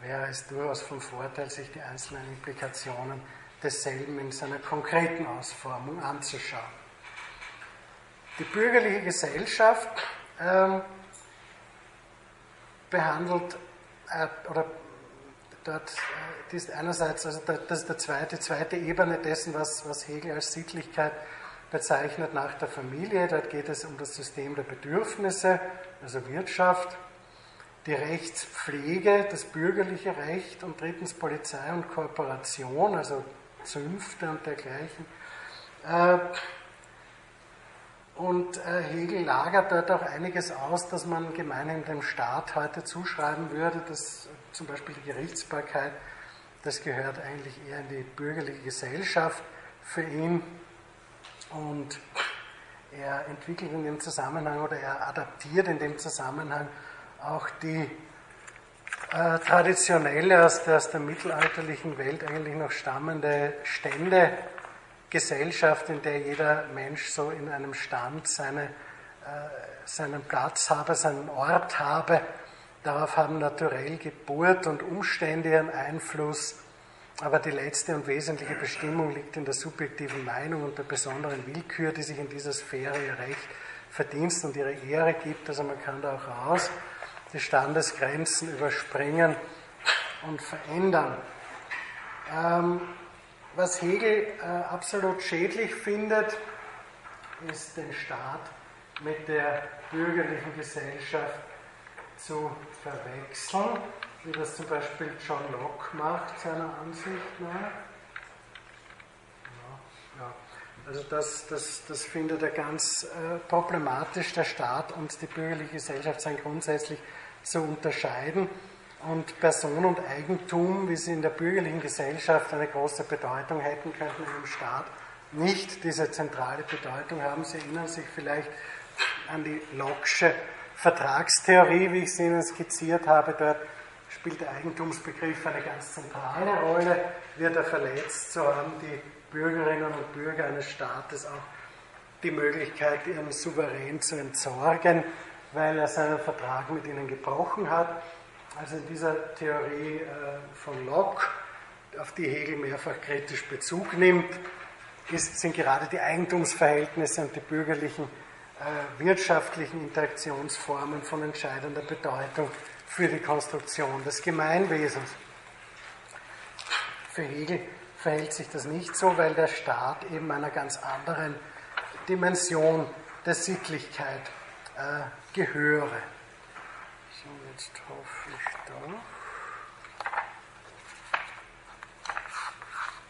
wäre es durchaus von Vorteil, sich die einzelnen Implikationen desselben in seiner konkreten Ausformung anzuschauen. Die bürgerliche Gesellschaft ähm, behandelt äh, oder dort äh, ist einerseits, also das ist der zweite, die zweite Ebene dessen, was, was Hegel als Sittlichkeit bezeichnet nach der Familie. Dort geht es um das System der Bedürfnisse, also Wirtschaft, die Rechtspflege, das bürgerliche Recht und drittens Polizei und Kooperation, also Zünfte und dergleichen. Äh, und äh, Hegel lagert dort auch einiges aus, das man gemeinhin dem Staat heute zuschreiben würde, dass zum Beispiel die Gerichtsbarkeit, das gehört eigentlich eher in die bürgerliche Gesellschaft für ihn und er entwickelt in dem Zusammenhang oder er adaptiert in dem Zusammenhang auch die äh, traditionelle, aus der, aus der mittelalterlichen Welt eigentlich noch stammende Ständegesellschaft, in der jeder Mensch so in einem Stand seine, äh, seinen Platz habe, seinen Ort habe. Darauf haben naturell Geburt und Umstände ihren Einfluss. Aber die letzte und wesentliche Bestimmung liegt in der subjektiven Meinung und der besonderen Willkür, die sich in dieser Sphäre ihr Recht, Verdienst und ihre Ehre gibt. Also man kann da auch raus die Standesgrenzen überspringen und verändern. Ähm, was Hegel äh, absolut schädlich findet, ist den Staat mit der bürgerlichen Gesellschaft zu verwechseln, wie das zum Beispiel John Locke macht, seiner Ansicht nach. Ja. Also das, das, das findet er ganz äh, problematisch. Der Staat und die bürgerliche Gesellschaft sind grundsätzlich zu unterscheiden. Und Person und Eigentum, wie sie in der bürgerlichen Gesellschaft eine große Bedeutung hätten, könnten im Staat nicht diese zentrale Bedeutung haben. Sie erinnern sich vielleicht an die Locke'sche Vertragstheorie, wie ich sie Ihnen skizziert habe. Dort spielt der Eigentumsbegriff eine ganz zentrale Rolle. Wird er verletzt, so haben die Bürgerinnen und Bürger eines Staates auch die Möglichkeit, ihren Souverän zu entsorgen, weil er seinen Vertrag mit ihnen gebrochen hat. Also in dieser Theorie äh, von Locke, auf die Hegel mehrfach kritisch Bezug nimmt, sind gerade die Eigentumsverhältnisse und die bürgerlichen äh, wirtschaftlichen Interaktionsformen von entscheidender Bedeutung für die Konstruktion des Gemeinwesens. Für Hegel verhält sich das nicht so, weil der Staat eben einer ganz anderen Dimension der Sittlichkeit äh, gehöre. So, jetzt hoffe ich doch,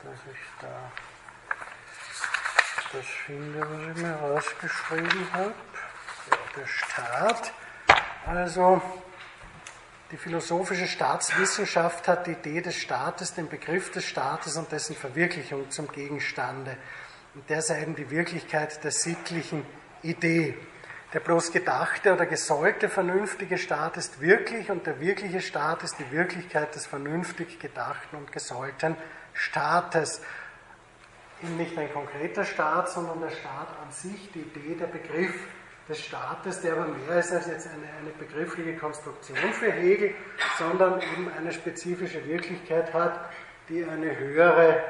dass ich da das finde, was ich mir rausgeschrieben habe. Ja, der Staat. Also, die philosophische Staatswissenschaft hat die Idee des Staates, den Begriff des Staates und dessen Verwirklichung zum Gegenstande. Und der sei eben die Wirklichkeit der sittlichen Idee. Der bloß gedachte oder gesollte vernünftige Staat ist wirklich und der wirkliche Staat ist die Wirklichkeit des vernünftig gedachten und gesollten Staates. Eben nicht ein konkreter Staat, sondern der Staat an sich, die Idee, der Begriff des Staates, der aber mehr ist als jetzt eine, eine begriffliche Konstruktion für Hegel, sondern eben eine spezifische Wirklichkeit hat, die eine höhere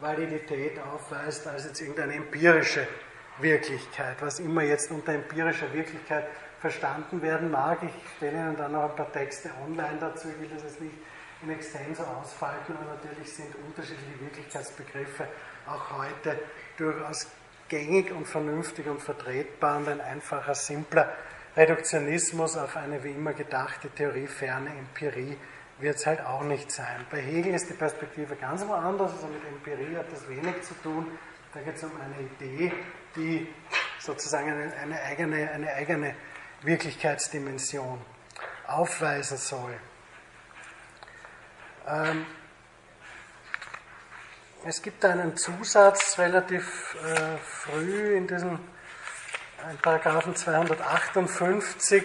Validität aufweist als jetzt irgendeine empirische Wirklichkeit, was immer jetzt unter empirischer Wirklichkeit verstanden werden mag. Ich stelle Ihnen dann noch ein paar Texte online dazu, ich will das jetzt nicht in extenso ausfalten, aber natürlich sind unterschiedliche Wirklichkeitsbegriffe auch heute durchaus gängig und vernünftig und vertretbar und ein einfacher, simpler Reduktionismus auf eine wie immer gedachte Theorie ferne Empirie wird es halt auch nicht sein. Bei Hegel ist die Perspektive ganz woanders, also mit Empirie hat das wenig zu tun. Da geht es um eine Idee, die sozusagen eine, eine, eigene, eine eigene Wirklichkeitsdimension aufweisen soll. Ähm, es gibt einen Zusatz relativ äh, früh in diesem in Paragraphen 258.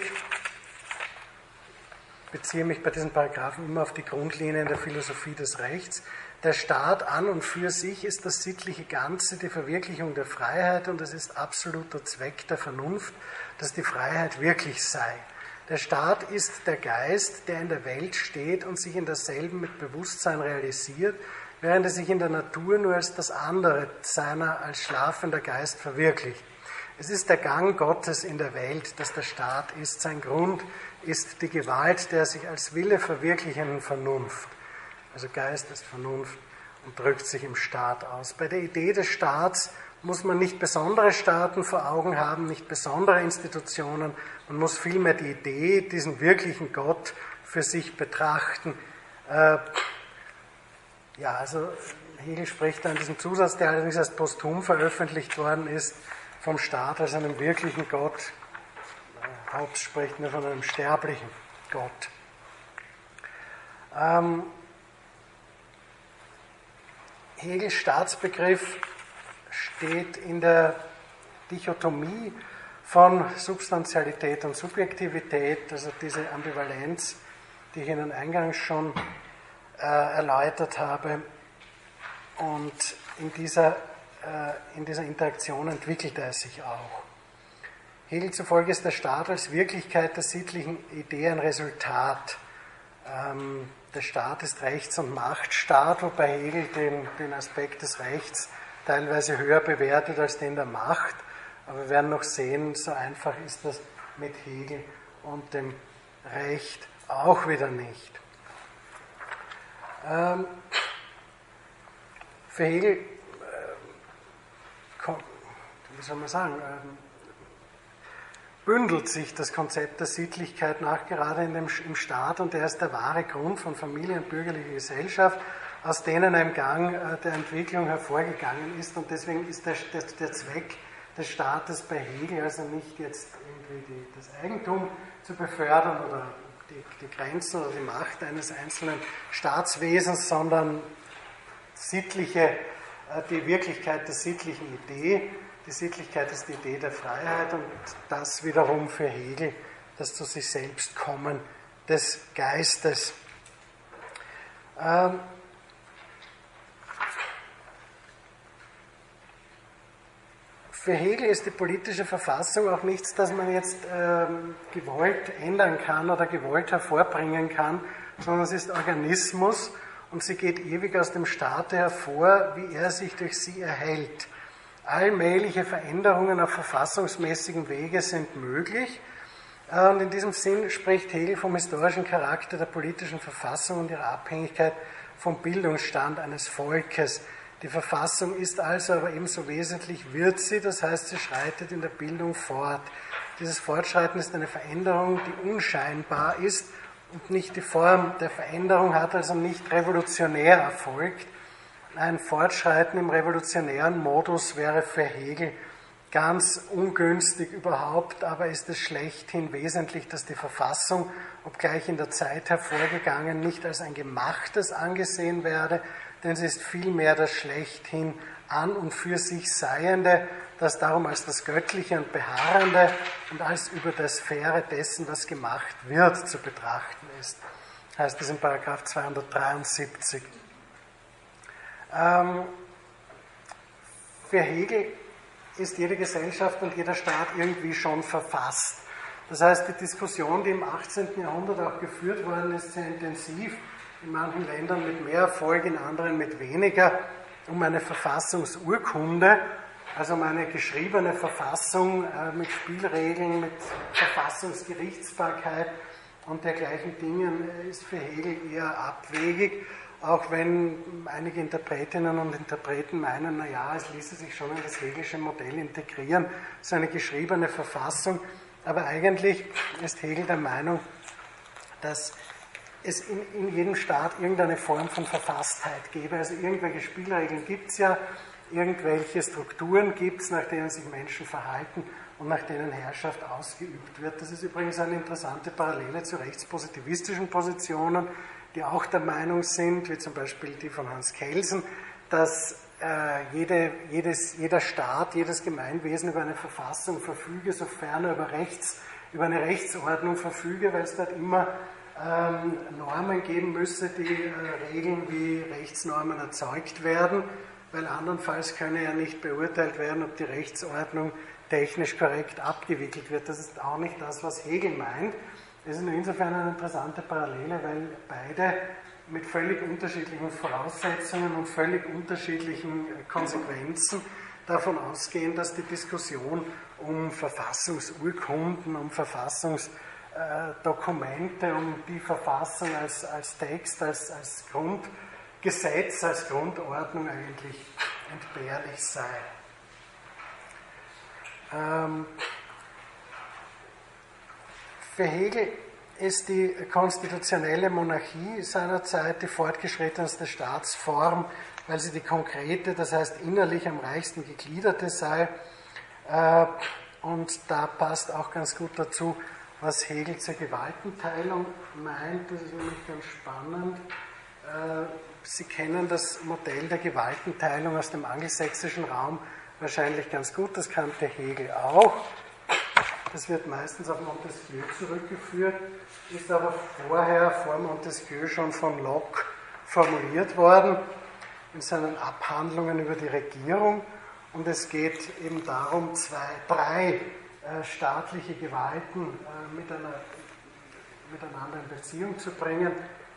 Ich beziehe mich bei diesen Paragraphen immer auf die Grundlinien der Philosophie des Rechts. Der Staat an und für sich ist das sittliche Ganze, die Verwirklichung der Freiheit und es ist absoluter Zweck der Vernunft, dass die Freiheit wirklich sei. Der Staat ist der Geist, der in der Welt steht und sich in derselben mit Bewusstsein realisiert während er sich in der Natur nur als das andere seiner als schlafender Geist verwirklicht. Es ist der Gang Gottes in der Welt, dass der Staat ist. Sein Grund ist die Gewalt der sich als Wille verwirklichenden Vernunft. Also Geist ist Vernunft und drückt sich im Staat aus. Bei der Idee des Staats muss man nicht besondere Staaten vor Augen haben, nicht besondere Institutionen. Man muss vielmehr die Idee, diesen wirklichen Gott für sich betrachten. Äh, ja, also Hegel spricht da in diesem Zusatz, der allerdings erst posthum veröffentlicht worden ist, vom Staat als einem wirklichen Gott. Hobbes spricht nur von einem sterblichen Gott. Ähm, Hegels Staatsbegriff steht in der Dichotomie von Substantialität und Subjektivität, also diese Ambivalenz, die ich Ihnen eingangs schon äh, erläutert habe. Und in dieser, äh, in dieser Interaktion entwickelte er sich auch. Hegel zufolge ist der Staat als Wirklichkeit der sittlichen Idee ein Resultat. Ähm, der Staat ist Rechts- und Machtstaat, wobei Hegel den, den Aspekt des Rechts teilweise höher bewertet als den der Macht. Aber wir werden noch sehen, so einfach ist das mit Hegel und dem Recht auch wieder nicht. Ähm, für Hegel, äh, wie soll man sagen, äh, bündelt sich das Konzept der Sittlichkeit nachgerade in dem, im Staat und der ist der wahre Grund von Familie und bürgerlicher Gesellschaft, aus denen ein Gang äh, der Entwicklung hervorgegangen ist und deswegen ist der, der, der Zweck des Staates bei Hegel also nicht jetzt irgendwie die, das Eigentum zu befördern oder die, die Grenzen oder die Macht eines einzelnen Staatswesens, sondern sittliche, äh, die Wirklichkeit der sittlichen Idee. Die Sittlichkeit ist die Idee der Freiheit und das wiederum für Hegel das zu sich selbst kommen des Geistes. Ähm, Für Hegel ist die politische Verfassung auch nichts, das man jetzt ähm, gewollt ändern kann oder gewollt hervorbringen kann, sondern es ist Organismus und sie geht ewig aus dem Staate hervor, wie er sich durch sie erhält. Allmähliche Veränderungen auf verfassungsmäßigem Wege sind möglich. Äh, und in diesem Sinn spricht Hegel vom historischen Charakter der politischen Verfassung und ihrer Abhängigkeit vom Bildungsstand eines Volkes. Die Verfassung ist also aber ebenso wesentlich, wird sie, das heißt, sie schreitet in der Bildung fort. Dieses Fortschreiten ist eine Veränderung, die unscheinbar ist und nicht die Form der Veränderung hat, also nicht revolutionär erfolgt. Ein Fortschreiten im revolutionären Modus wäre für Hegel ganz ungünstig überhaupt, aber ist es schlechthin wesentlich, dass die Verfassung, obgleich in der Zeit hervorgegangen, nicht als ein gemachtes angesehen werde, denn sie ist vielmehr das schlechthin an und für sich Seiende, das darum als das Göttliche und Beharrende und als über der Sphäre dessen, was gemacht wird, zu betrachten ist. Heißt es in Paragraph 273. Ähm, für Hegel ist jede Gesellschaft und jeder Staat irgendwie schon verfasst. Das heißt, die Diskussion, die im 18. Jahrhundert auch geführt worden ist, sehr intensiv, in manchen Ländern mit mehr Erfolg, in anderen mit weniger, um eine Verfassungsurkunde, also um eine geschriebene Verfassung äh, mit Spielregeln, mit Verfassungsgerichtsbarkeit und dergleichen Dingen äh, ist für Hegel eher abwegig, auch wenn einige Interpretinnen und Interpreten meinen, naja, es ließe sich schon in das Hegelische Modell integrieren, so eine geschriebene Verfassung. Aber eigentlich ist Hegel der Meinung, dass es in, in jedem Staat irgendeine Form von Verfasstheit gäbe. Also irgendwelche Spielregeln gibt es ja, irgendwelche Strukturen gibt es, nach denen sich Menschen verhalten und nach denen Herrschaft ausgeübt wird. Das ist übrigens eine interessante Parallele zu rechtspositivistischen Positionen, die auch der Meinung sind, wie zum Beispiel die von Hans Kelsen, dass äh, jede, jedes, jeder Staat, jedes Gemeinwesen über eine Verfassung verfüge, sofern er über, Rechts, über eine Rechtsordnung verfüge, weil es dort immer ähm, Normen geben müsse, die äh, regeln, wie Rechtsnormen erzeugt werden, weil andernfalls könne ja nicht beurteilt werden, ob die Rechtsordnung technisch korrekt abgewickelt wird. Das ist auch nicht das, was Hegel meint. Das ist insofern eine interessante Parallele, weil beide mit völlig unterschiedlichen Voraussetzungen und völlig unterschiedlichen äh, Konsequenzen davon ausgehen, dass die Diskussion um Verfassungsurkunden, um Verfassungs Dokumente um die Verfassung als, als Text, als, als Grundgesetz, als Grundordnung eigentlich entbehrlich sei. Ähm, für Hegel ist die konstitutionelle Monarchie seiner Zeit die fortgeschrittenste Staatsform, weil sie die konkrete, das heißt innerlich am reichsten gegliederte sei. Äh, und da passt auch ganz gut dazu, was Hegel zur Gewaltenteilung meint. Das ist nämlich ganz spannend. Äh, Sie kennen das Modell der Gewaltenteilung aus dem angelsächsischen Raum wahrscheinlich ganz gut. Das kannte Hegel auch. Das wird meistens auf Montesquieu zurückgeführt, ist aber vorher vor Montesquieu schon von Locke formuliert worden in seinen Abhandlungen über die Regierung. Und es geht eben darum, zwei, drei staatliche Gewalten äh, miteinander in Beziehung zu bringen.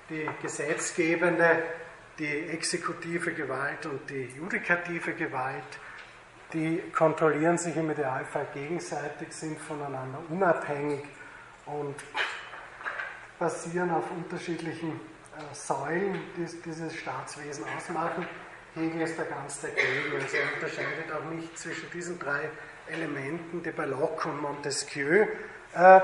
Die gesetzgebende, die exekutive Gewalt und die judikative Gewalt, die kontrollieren sich im Idealfall gegenseitig, sind voneinander unabhängig und basieren auf unterschiedlichen äh, Säulen, die dieses Staatswesen ausmachen. Hegel ist da ganz dagegen. Also er unterscheidet auch nicht zwischen diesen drei Elementen, die bei Locke und Montesquieu äh,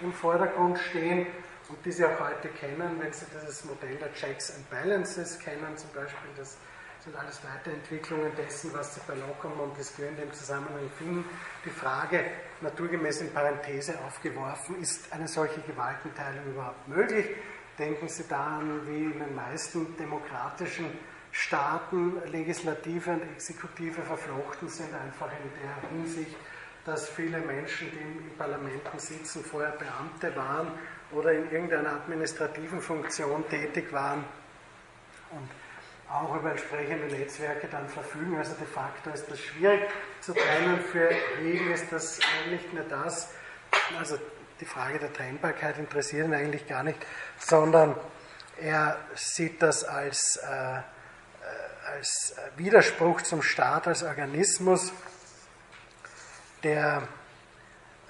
im Vordergrund stehen und die Sie auch heute kennen, wenn Sie dieses Modell der Checks and Balances kennen, zum Beispiel, das sind alles Weiterentwicklungen dessen, was Sie bei Locke und Montesquieu in dem Zusammenhang finden. Die Frage, naturgemäß in Parenthese aufgeworfen, ist eine solche Gewaltenteilung überhaupt möglich? Denken Sie daran, wie in den meisten demokratischen Staaten Legislative und Exekutive verflochten sind, einfach in der Hinsicht, dass viele Menschen, die in Parlamenten sitzen, vorher Beamte waren oder in irgendeiner administrativen Funktion tätig waren und auch über entsprechende Netzwerke dann verfügen. Also de facto ist das schwierig zu trennen. Für Hegel ist das nicht mehr das, also die Frage der Trennbarkeit interessiert ihn eigentlich gar nicht, sondern er sieht das als, äh als Widerspruch zum Staat, als Organismus, der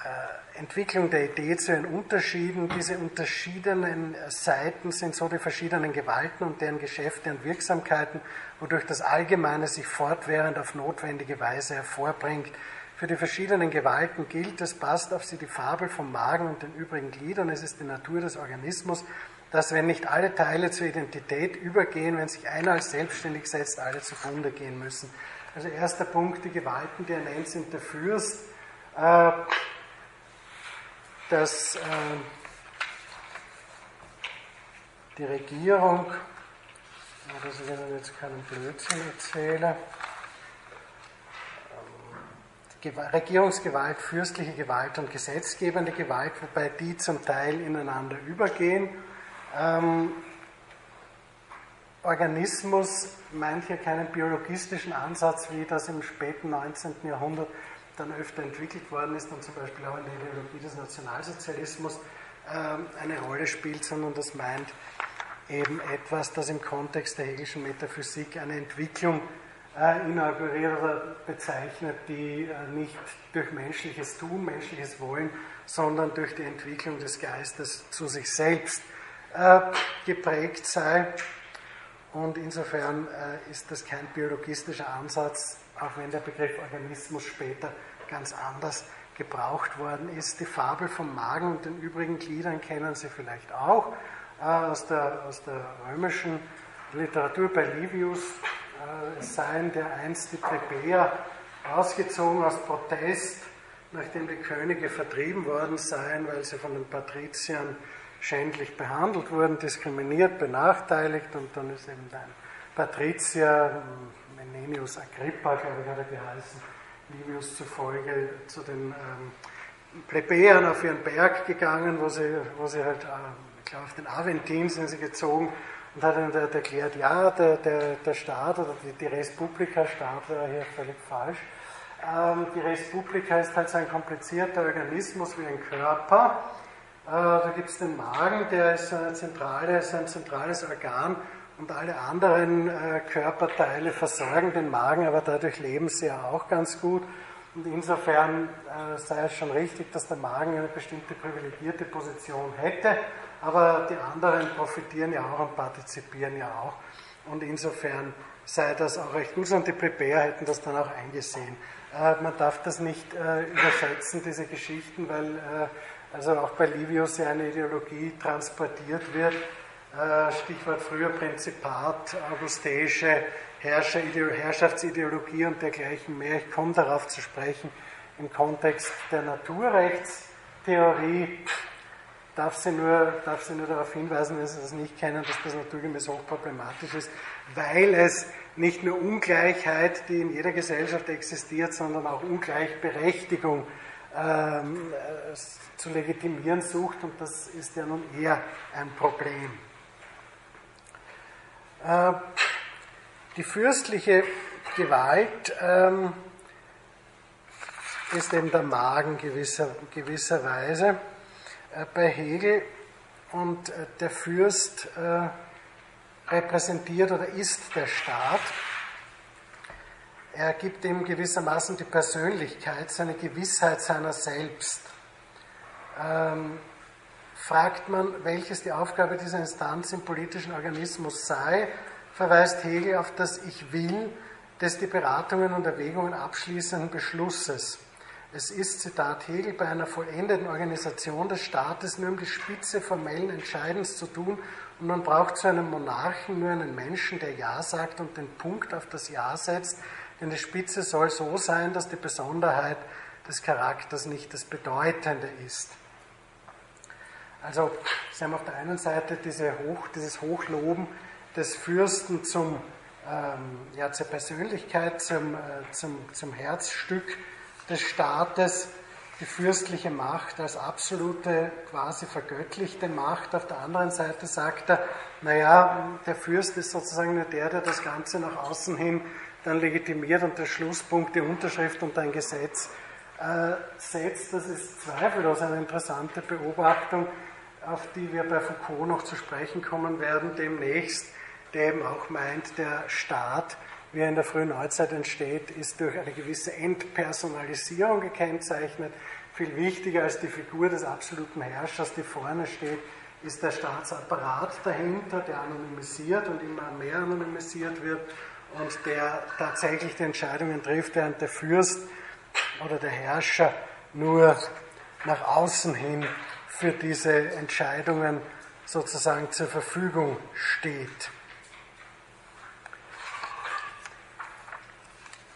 äh, Entwicklung der Idee zu den Unterschieden. Diese unterschiedenen Seiten sind so die verschiedenen Gewalten und deren Geschäfte und Wirksamkeiten, wodurch das Allgemeine sich fortwährend auf notwendige Weise hervorbringt. Für die verschiedenen Gewalten gilt, es passt auf sie die Fabel vom Magen und den übrigen Gliedern. Es ist die Natur des Organismus, dass wenn nicht alle Teile zur Identität übergehen, wenn sich einer als selbstständig setzt, alle zugrunde gehen müssen. Also erster Punkt, die Gewalten, die er nennt, sind der Fürst, äh, dass äh, die Regierung, dass ich Ihnen jetzt keinen Blödsinn erzähle, ähm, Regierungsgewalt, fürstliche Gewalt und gesetzgebende Gewalt, wobei die zum Teil ineinander übergehen. Ähm, Organismus meint hier keinen biologistischen Ansatz, wie das im späten 19. Jahrhundert dann öfter entwickelt worden ist und zum Beispiel auch in der Ideologie des Nationalsozialismus ähm, eine Rolle spielt, sondern das meint eben etwas, das im Kontext der Hegelischen Metaphysik eine Entwicklung äh, inauguriert oder bezeichnet, die äh, nicht durch menschliches Tun, menschliches Wollen, sondern durch die Entwicklung des Geistes zu sich selbst äh, geprägt sei. Und insofern ist das kein biologistischer Ansatz, auch wenn der Begriff Organismus später ganz anders gebraucht worden ist. Die Fabel vom Magen und den übrigen Gliedern kennen Sie vielleicht auch äh, aus, der, aus der römischen Literatur bei Livius. Äh, es seien der einst die Plebejer ausgezogen aus Protest, nachdem die Könige vertrieben worden seien, weil sie von den Patriziern schändlich behandelt wurden, diskriminiert, benachteiligt und dann ist eben ein Patrizier, Menenius Agrippa, glaube ich, hat er geheißen, Livius zufolge zu den ähm, Plebejern auf ihren Berg gegangen, wo sie, wo sie halt, äh, ich glaube, auf den Aventin sind sie gezogen und hat ihnen erklärt, ja, der, der, der Staat oder die, die Respublika, Staat wäre hier völlig falsch. Ähm, die Respublika ist halt so ein komplizierter Organismus wie ein Körper. Äh, da gibt es den Magen, der ist zentrale, ist ein zentrales Organ und alle anderen äh, Körperteile versorgen den Magen, aber dadurch leben sie ja auch ganz gut. Und insofern äh, sei es schon richtig, dass der Magen eine bestimmte privilegierte Position hätte, aber die anderen profitieren ja auch und partizipieren ja auch. Und insofern sei das auch recht gut und die Plebejer hätten das dann auch eingesehen. Man darf das nicht überschätzen, diese Geschichten, weil also auch bei Livius ja eine Ideologie transportiert wird, äh, Stichwort früher Prinzipat, augusteische Herrscher, Herrschaftsideologie und dergleichen mehr. Ich komme darauf zu sprechen im Kontext der Naturrechtstheorie. Darf sie, nur, darf sie nur darauf hinweisen, wenn Sie das nicht kennen, dass das naturgemäß hochproblematisch ist, weil es nicht nur Ungleichheit, die in jeder Gesellschaft existiert, sondern auch Ungleichberechtigung ähm, äh, zu legitimieren sucht und das ist ja nun eher ein Problem. Äh, die fürstliche Gewalt ähm, ist eben der Magen gewisser, gewisserweise äh, bei Hegel und äh, der Fürst repräsentiert oder ist der Staat. Er gibt ihm gewissermaßen die Persönlichkeit, seine Gewissheit seiner selbst. Ähm, fragt man, welches die Aufgabe dieser Instanz im politischen Organismus sei, verweist Hegel auf das Ich will des die Beratungen und Erwägungen abschließenden Beschlusses. Es ist, Zitat Hegel, bei einer vollendeten Organisation des Staates nur um die Spitze formellen Entscheidens zu tun und man braucht zu einem Monarchen nur einen Menschen, der Ja sagt und den Punkt auf das Ja setzt, denn die Spitze soll so sein, dass die Besonderheit des Charakters nicht das Bedeutende ist. Also, Sie haben auf der einen Seite diese Hoch, dieses Hochloben des Fürsten zum, ähm, ja, zur Persönlichkeit, zum, äh, zum, zum Herzstück des Staates, die fürstliche Macht als absolute, quasi vergöttlichte Macht. Auf der anderen Seite sagt er, naja, der Fürst ist sozusagen nur der, der das Ganze nach außen hin dann legitimiert und der Schlusspunkt, die Unterschrift und ein Gesetz äh, setzt. Das ist zweifellos eine interessante Beobachtung, auf die wir bei Foucault noch zu sprechen kommen werden demnächst, der eben auch meint, der Staat, wie er in der frühen Neuzeit entsteht, ist durch eine gewisse Entpersonalisierung gekennzeichnet. Viel wichtiger als die Figur des absoluten Herrschers, die vorne steht, ist der Staatsapparat dahinter, der anonymisiert und immer mehr anonymisiert wird und der tatsächlich die Entscheidungen trifft, während der Fürst oder der Herrscher nur nach außen hin für diese Entscheidungen sozusagen zur Verfügung steht.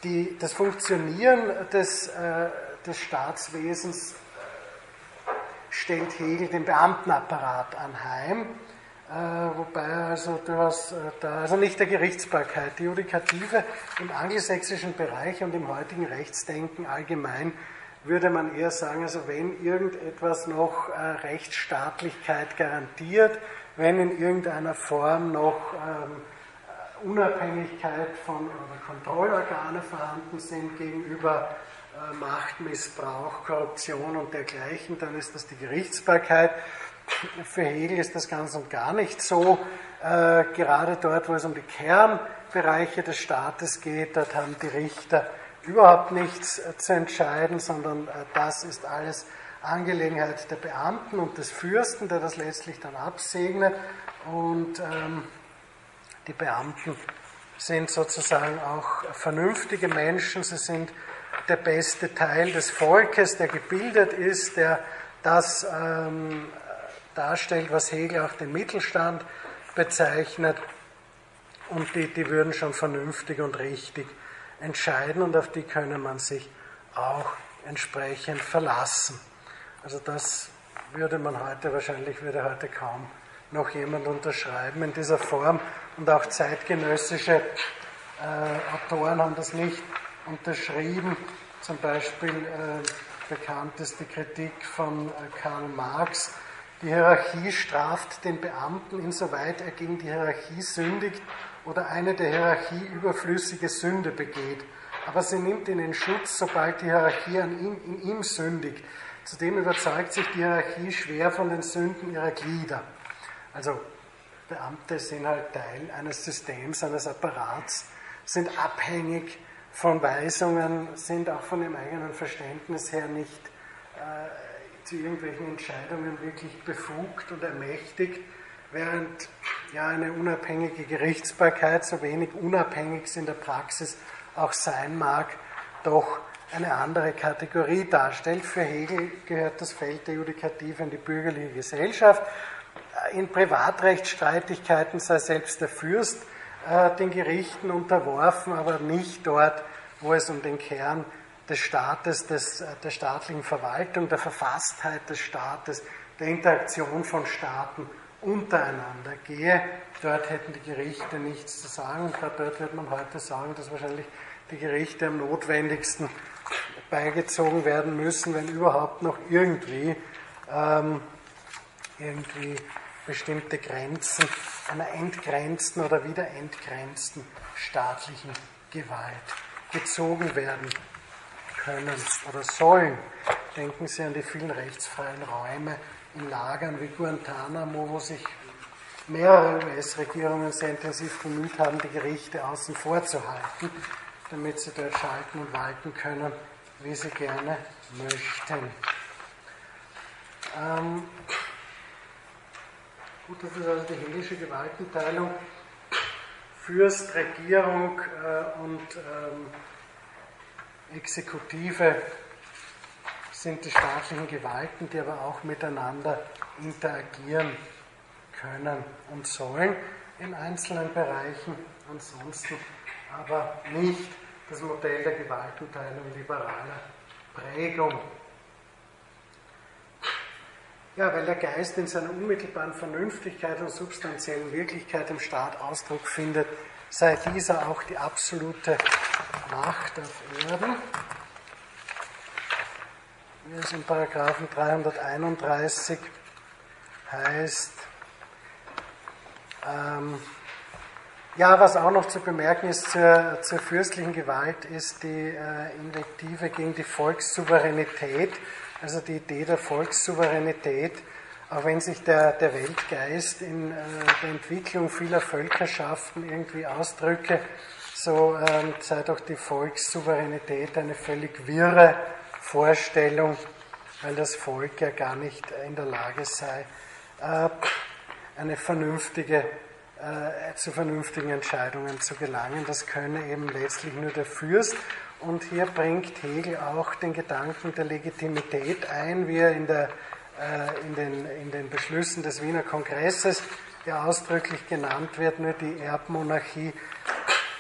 Die, das Funktionieren des, äh, des Staatswesens stellt Hegel den Beamtenapparat anheim, äh, wobei also du hast äh, da, also nicht der Gerichtsbarkeit, die Judikative im angelsächsischen Bereich und im heutigen Rechtsdenken allgemein würde man eher sagen, also wenn irgendetwas noch äh, Rechtsstaatlichkeit garantiert, wenn in irgendeiner Form noch ähm, Unabhängigkeit von oder Kontrollorgane vorhanden sind gegenüber äh, Machtmissbrauch, Korruption und dergleichen, dann ist das die Gerichtsbarkeit. Für Hegel ist das ganz und gar nicht so. Äh, gerade dort, wo es um die Kernbereiche des Staates geht, dort haben die Richter überhaupt nichts äh, zu entscheiden, sondern äh, das ist alles Angelegenheit der Beamten und des Fürsten, der das letztlich dann absegnet. Und ähm, die Beamten sind sozusagen auch vernünftige Menschen, sie sind der beste Teil des Volkes, der gebildet ist, der das ähm, darstellt, was Hegel auch den Mittelstand bezeichnet. Und die, die würden schon vernünftig und richtig entscheiden und auf die könne man sich auch entsprechend verlassen. Also das würde man heute wahrscheinlich, würde heute kaum noch jemand unterschreiben in dieser Form. Und auch zeitgenössische äh, Autoren haben das nicht unterschrieben. Zum Beispiel äh, bekannt ist die Kritik von äh, Karl Marx. Die Hierarchie straft den Beamten, insoweit er gegen die Hierarchie sündigt oder eine der Hierarchie überflüssige Sünde begeht. Aber sie nimmt ihn in Schutz, sobald die Hierarchie an ihm, in ihm sündigt. Zudem überzeugt sich die Hierarchie schwer von den Sünden ihrer Glieder. Also Beamte sind halt Teil eines Systems, eines Apparats, sind abhängig von Weisungen, sind auch von ihrem eigenen Verständnis her nicht äh, zu irgendwelchen Entscheidungen wirklich befugt und ermächtigt während ja eine unabhängige Gerichtsbarkeit, so wenig unabhängig es in der Praxis auch sein mag, doch eine andere Kategorie darstellt. Für Hegel gehört das Feld der Judikative in die bürgerliche Gesellschaft. In Privatrechtsstreitigkeiten sei selbst der Fürst äh, den Gerichten unterworfen, aber nicht dort, wo es um den Kern des Staates, des, der staatlichen Verwaltung, der Verfasstheit des Staates, der Interaktion von Staaten untereinander gehe. Dort hätten die Gerichte nichts zu sagen und dort wird man heute sagen, dass wahrscheinlich die Gerichte am notwendigsten beigezogen werden müssen, wenn überhaupt noch irgendwie, ähm, irgendwie bestimmte Grenzen einer entgrenzten oder wieder entgrenzten staatlichen Gewalt gezogen werden können oder sollen. Denken Sie an die vielen rechtsfreien Räume in Lagern wie Guantanamo, wo sich mehrere US-Regierungen sehr intensiv bemüht haben, die Gerichte außen vor zu halten, damit sie dort schalten und walten können, wie sie gerne möchten. Ähm, gut, das ist also die hegelische Gewaltenteilung. Fürst, Regierung äh, und ähm, Exekutive sind die staatlichen Gewalten, die aber auch miteinander interagieren können und sollen in einzelnen Bereichen, ansonsten aber nicht das Modell der Gewaltenteilung liberaler Prägung. Ja, weil der Geist in seiner unmittelbaren Vernünftigkeit und substanziellen Wirklichkeit im Staat Ausdruck findet, sei dieser auch die absolute Macht auf Erden. Wie es in Paragraphen 331 heißt, ähm, ja, was auch noch zu bemerken ist zur, zur fürstlichen Gewalt, ist die äh, Invektive gegen die Volkssouveränität, also die Idee der Volkssouveränität, auch wenn sich der, der Weltgeist in äh, der Entwicklung vieler Völkerschaften irgendwie ausdrücke, so ähm, sei doch die Volkssouveränität eine völlig wirre Vorstellung, weil das Volk ja gar nicht in der Lage sei, äh, eine vernünftige äh, zu vernünftigen Entscheidungen zu gelangen. Das könne eben letztlich nur der Fürst. Und hier bringt Hegel auch den Gedanken der Legitimität ein, wie er in, der, in, den, in den Beschlüssen des Wiener Kongresses ja ausdrücklich genannt wird. Nur die Erbmonarchie,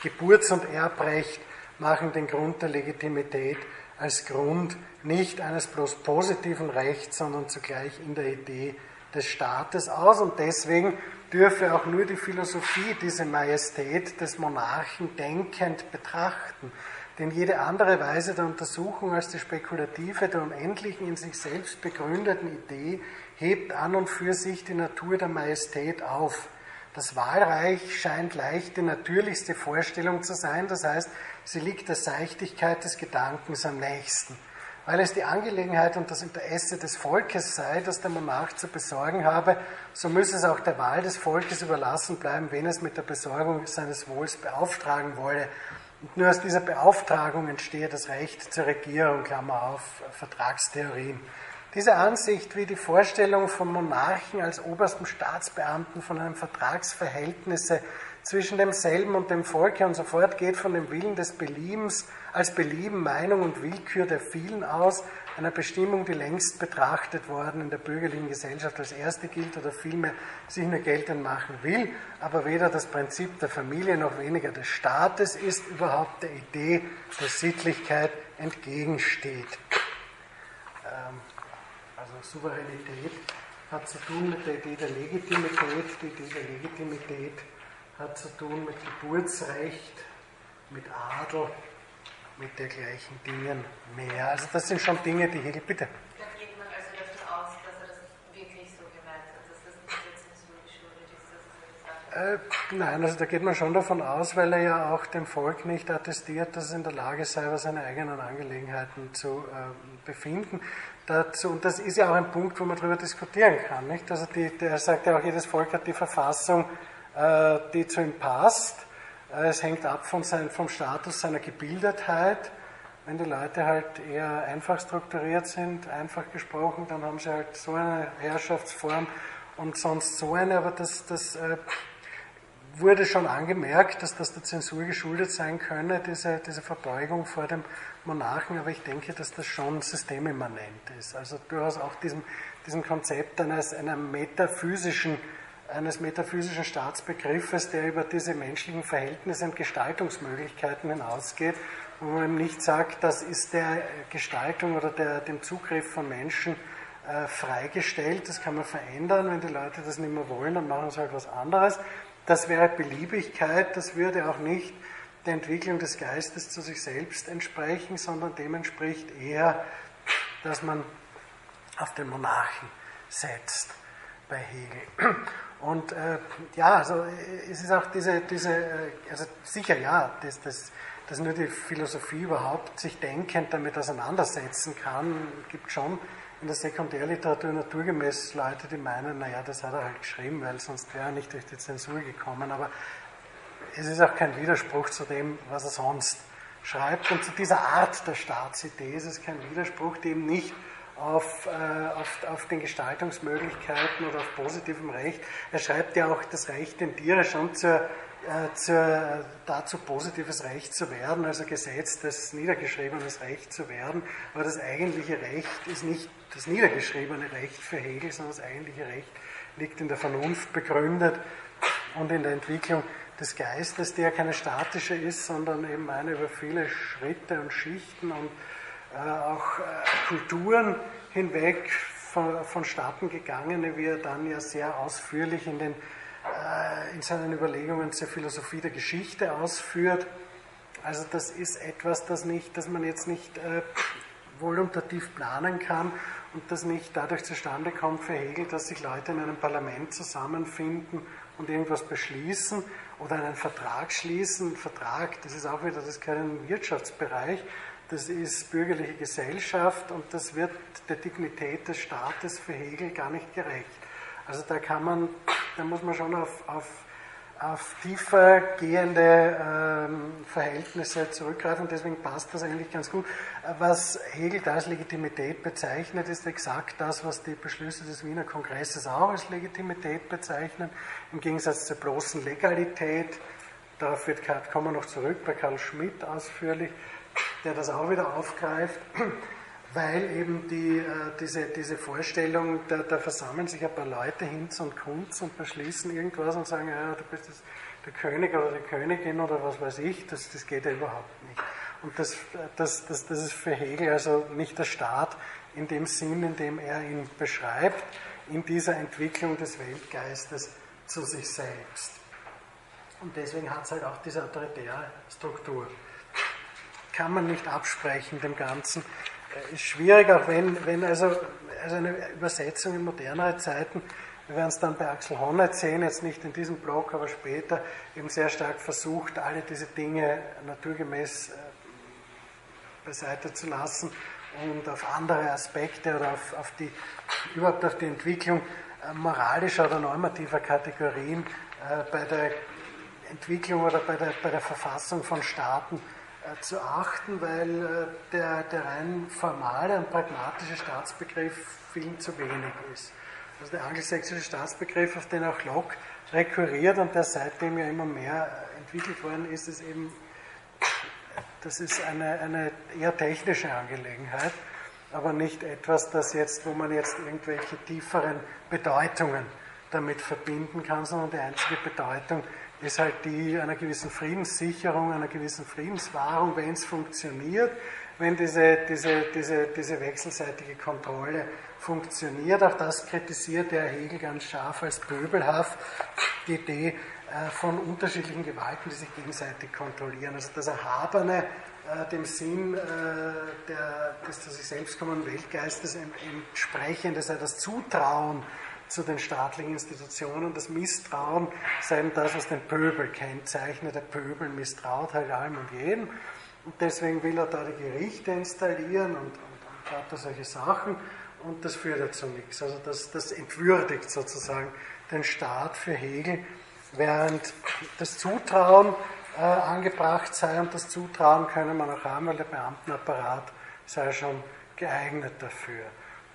Geburts- und Erbrecht machen den Grund der Legitimität als Grund nicht eines bloß positiven Rechts, sondern zugleich in der Idee des Staates aus. Und deswegen dürfe auch nur die Philosophie diese Majestät des Monarchen denkend betrachten. Denn jede andere Weise der Untersuchung als die spekulative, der unendlichen, in sich selbst begründeten Idee hebt an und für sich die Natur der Majestät auf. Das Wahlreich scheint leicht die natürlichste Vorstellung zu sein, das heißt, sie liegt der Seichtigkeit des Gedankens am nächsten weil es die Angelegenheit und das Interesse des Volkes sei, das der Monarch zu besorgen habe, so müsse es auch der Wahl des Volkes überlassen bleiben, wenn es mit der Besorgung seines Wohls beauftragen wolle. Und nur aus dieser Beauftragung entstehe das Recht zur Regierung, Klammer auf, Vertragstheorien. Diese Ansicht wie die Vorstellung vom Monarchen als oberstem Staatsbeamten von einem Vertragsverhältnisse zwischen demselben und dem Volke und so fort geht von dem Willen des Beliebens als Belieben, Meinung und Willkür der vielen aus, einer Bestimmung, die längst betrachtet worden in der bürgerlichen Gesellschaft als erste gilt oder vielmehr sich nur geltend machen will, aber weder das Prinzip der Familie noch weniger des Staates ist, überhaupt der Idee der Sittlichkeit entgegensteht. Ähm, also Souveränität hat zu tun mit der Idee der Legitimität. Die Idee der Legitimität hat zu tun mit Geburtsrecht, mit Adel, mit dergleichen Dingen mehr. Also das sind schon Dinge, die Hegel, bitte.
Da geht man davon aus, dass das wirklich so gemeint hat, dass das nicht der Zensur geschuldet ist, dass
das sagt. Nein, also da geht man schon davon aus, weil er ja auch dem Volk nicht attestiert, dass es in der Lage sei, über seine eigenen Angelegenheiten zu äh, befinden. Dazu, und das ist ja auch ein Punkt, wo man darüber diskutieren kann. Nicht? Also die, der sagt ja auch, jedes Volk hat die Verfassung, äh, die zu ihm passt es hängt ab von sein, vom Status seiner Gebildetheit. Wenn die Leute halt eher einfach strukturiert sind, einfach gesprochen, dann haben sie halt so eine Herrschaftsform und sonst so eine, aber das, das äh, wurde schon angemerkt, dass das der Zensur geschuldet sein könne, diese, diese Verbeugung vor dem Monarchen, aber ich denke, dass das schon systemimmanent ist. Also durchaus auch diesem, diesem Konzept eines, einer metaphysischen eines metaphysischen Staatsbegriffes, der über diese menschlichen Verhältnisse und Gestaltungsmöglichkeiten hinausgeht, wo man eben nicht sagt, das ist der Gestaltung oder der, dem Zugriff von Menschen äh, freigestellt, das kann man verändern, wenn die Leute das nicht mehr wollen, dann machen sie halt was anderes. Das wäre Beliebigkeit, das würde auch nicht der Entwicklung des Geistes zu sich selbst entsprechen, sondern dem entspricht eher, dass man auf den Monarchen setzt bei Hegel. Und äh, ja, also es ist auch diese, diese äh, also sicher ja, dass, dass, dass nur die Philosophie überhaupt sich denkend damit auseinandersetzen kann, gibt schon in der Sekundärliteratur naturgemäß Leute, die meinen, naja, das hat er halt geschrieben, weil sonst wäre er nicht durch die Zensur gekommen. Aber es ist auch kein Widerspruch zu dem, was er sonst schreibt. Und zu dieser Art der Staatsidee ist es kein Widerspruch, die eben nicht auf, äh, auf, auf den Gestaltungsmöglichkeiten oder auf positivem Recht. Er schreibt ja auch, das Recht tendiere schon zur, äh, zur, dazu, positives Recht zu werden, also gesetztes, niedergeschriebenes Recht zu werden. Aber das eigentliche Recht ist nicht das niedergeschriebene Recht für Hegel, sondern das eigentliche Recht liegt in der Vernunft begründet und in der Entwicklung des Geistes, ja keine statische ist, sondern eben eine über viele Schritte und Schichten und auch äh, Kulturen hinweg von, vonstatten gegangene, wie er dann ja sehr ausführlich in, den, äh, in seinen Überlegungen zur Philosophie der Geschichte ausführt. Also das ist etwas, das, nicht, das man jetzt nicht äh, voluntativ planen kann und das nicht dadurch zustande kommt für Hegel, dass sich Leute in einem Parlament zusammenfinden und irgendwas beschließen oder einen Vertrag schließen. Vertrag, das ist auch wieder, das gehört in den Wirtschaftsbereich, das ist bürgerliche Gesellschaft und das wird der Dignität des Staates für Hegel gar nicht gerecht. Also da kann man, da muss man schon auf, auf, auf tiefer gehende ähm, Verhältnisse zurückgreifen deswegen passt das eigentlich ganz gut. Was Hegel da als Legitimität bezeichnet, ist exakt das, was die Beschlüsse des Wiener Kongresses auch als Legitimität bezeichnen, im Gegensatz zur bloßen Legalität. Darauf wird, kommen wir noch zurück bei Karl Schmidt ausführlich der das auch wieder aufgreift, weil eben die, äh, diese, diese Vorstellung, da, da, versammeln sich ein paar Leute Hinz und Kunz und beschließen irgendwas und sagen, ja, du bist das, der König oder die Königin oder was weiß ich, das, das geht ja überhaupt nicht. Und das, das, das, das ist für Hegel also nicht der Staat in dem Sinn, in dem er ihn beschreibt, in dieser Entwicklung des Weltgeistes zu sich selbst. Und deswegen hat es halt auch diese autoritäre Struktur kann man nicht absprechen dem Ganzen. Äh, ist schwierig, auch wenn, wenn also, also eine Übersetzung in modernere Zeiten, wir werden es dann bei Axel Honneth sehen, jetzt nicht in diesem Blog, aber später, eben sehr stark versucht, alle diese Dinge naturgemäß äh, beiseite zu lassen und auf andere Aspekte oder auf, auf die, überhaupt auf die Entwicklung äh, moralischer oder normativer Kategorien bei der Entwicklung oder bei der, bei der Verfassung von Staaten zu achten, weil äh, der, der rein formale und pragmatische Staatsbegriff viel zu wenig ist. Also der angelsächsische Staatsbegriff, auf den auch Locke rekurriert und der seitdem ja immer mehr äh, entwickelt worden ist, ist eben, das ist eine, eine eher technische Angelegenheit, aber nicht etwas, das jetzt, wo man jetzt irgendwelche tieferen Bedeutungen damit verbinden kann, sondern die einzige Bedeutung ist halt die einer gewissen Friedenssicherung, einer gewissen Friedenswahrung, wenn es funktioniert, wenn diese, diese, diese, diese wechselseitige Kontrolle funktioniert. Auch das kritisiert der Hegel ganz scharf als pöbelhaft, die Idee äh, von unterschiedlichen Gewalten, die sich gegenseitig kontrollieren. Also das Erhabene, äh, dem Sinn äh, der, des zu sich selbst kommenden Weltgeistes entsprechend, sei das Zutrauen zu den staatlichen Institutionen. Das Misstrauen sei eben das, was den Pöbel kennzeichnet. Der Pöbel misstraut halt allem und jedem. Und deswegen will er da die Gerichte installieren und, und, und hat da solche Sachen. Und das führt ja zu nichts. Also das, das entwürdigt sozusagen den Staat für Hegel, während das Zutrauen äh, angebracht sei und das Zutrauen könne man auch haben, weil der Beamtenapparat sei schon geeignet dafür.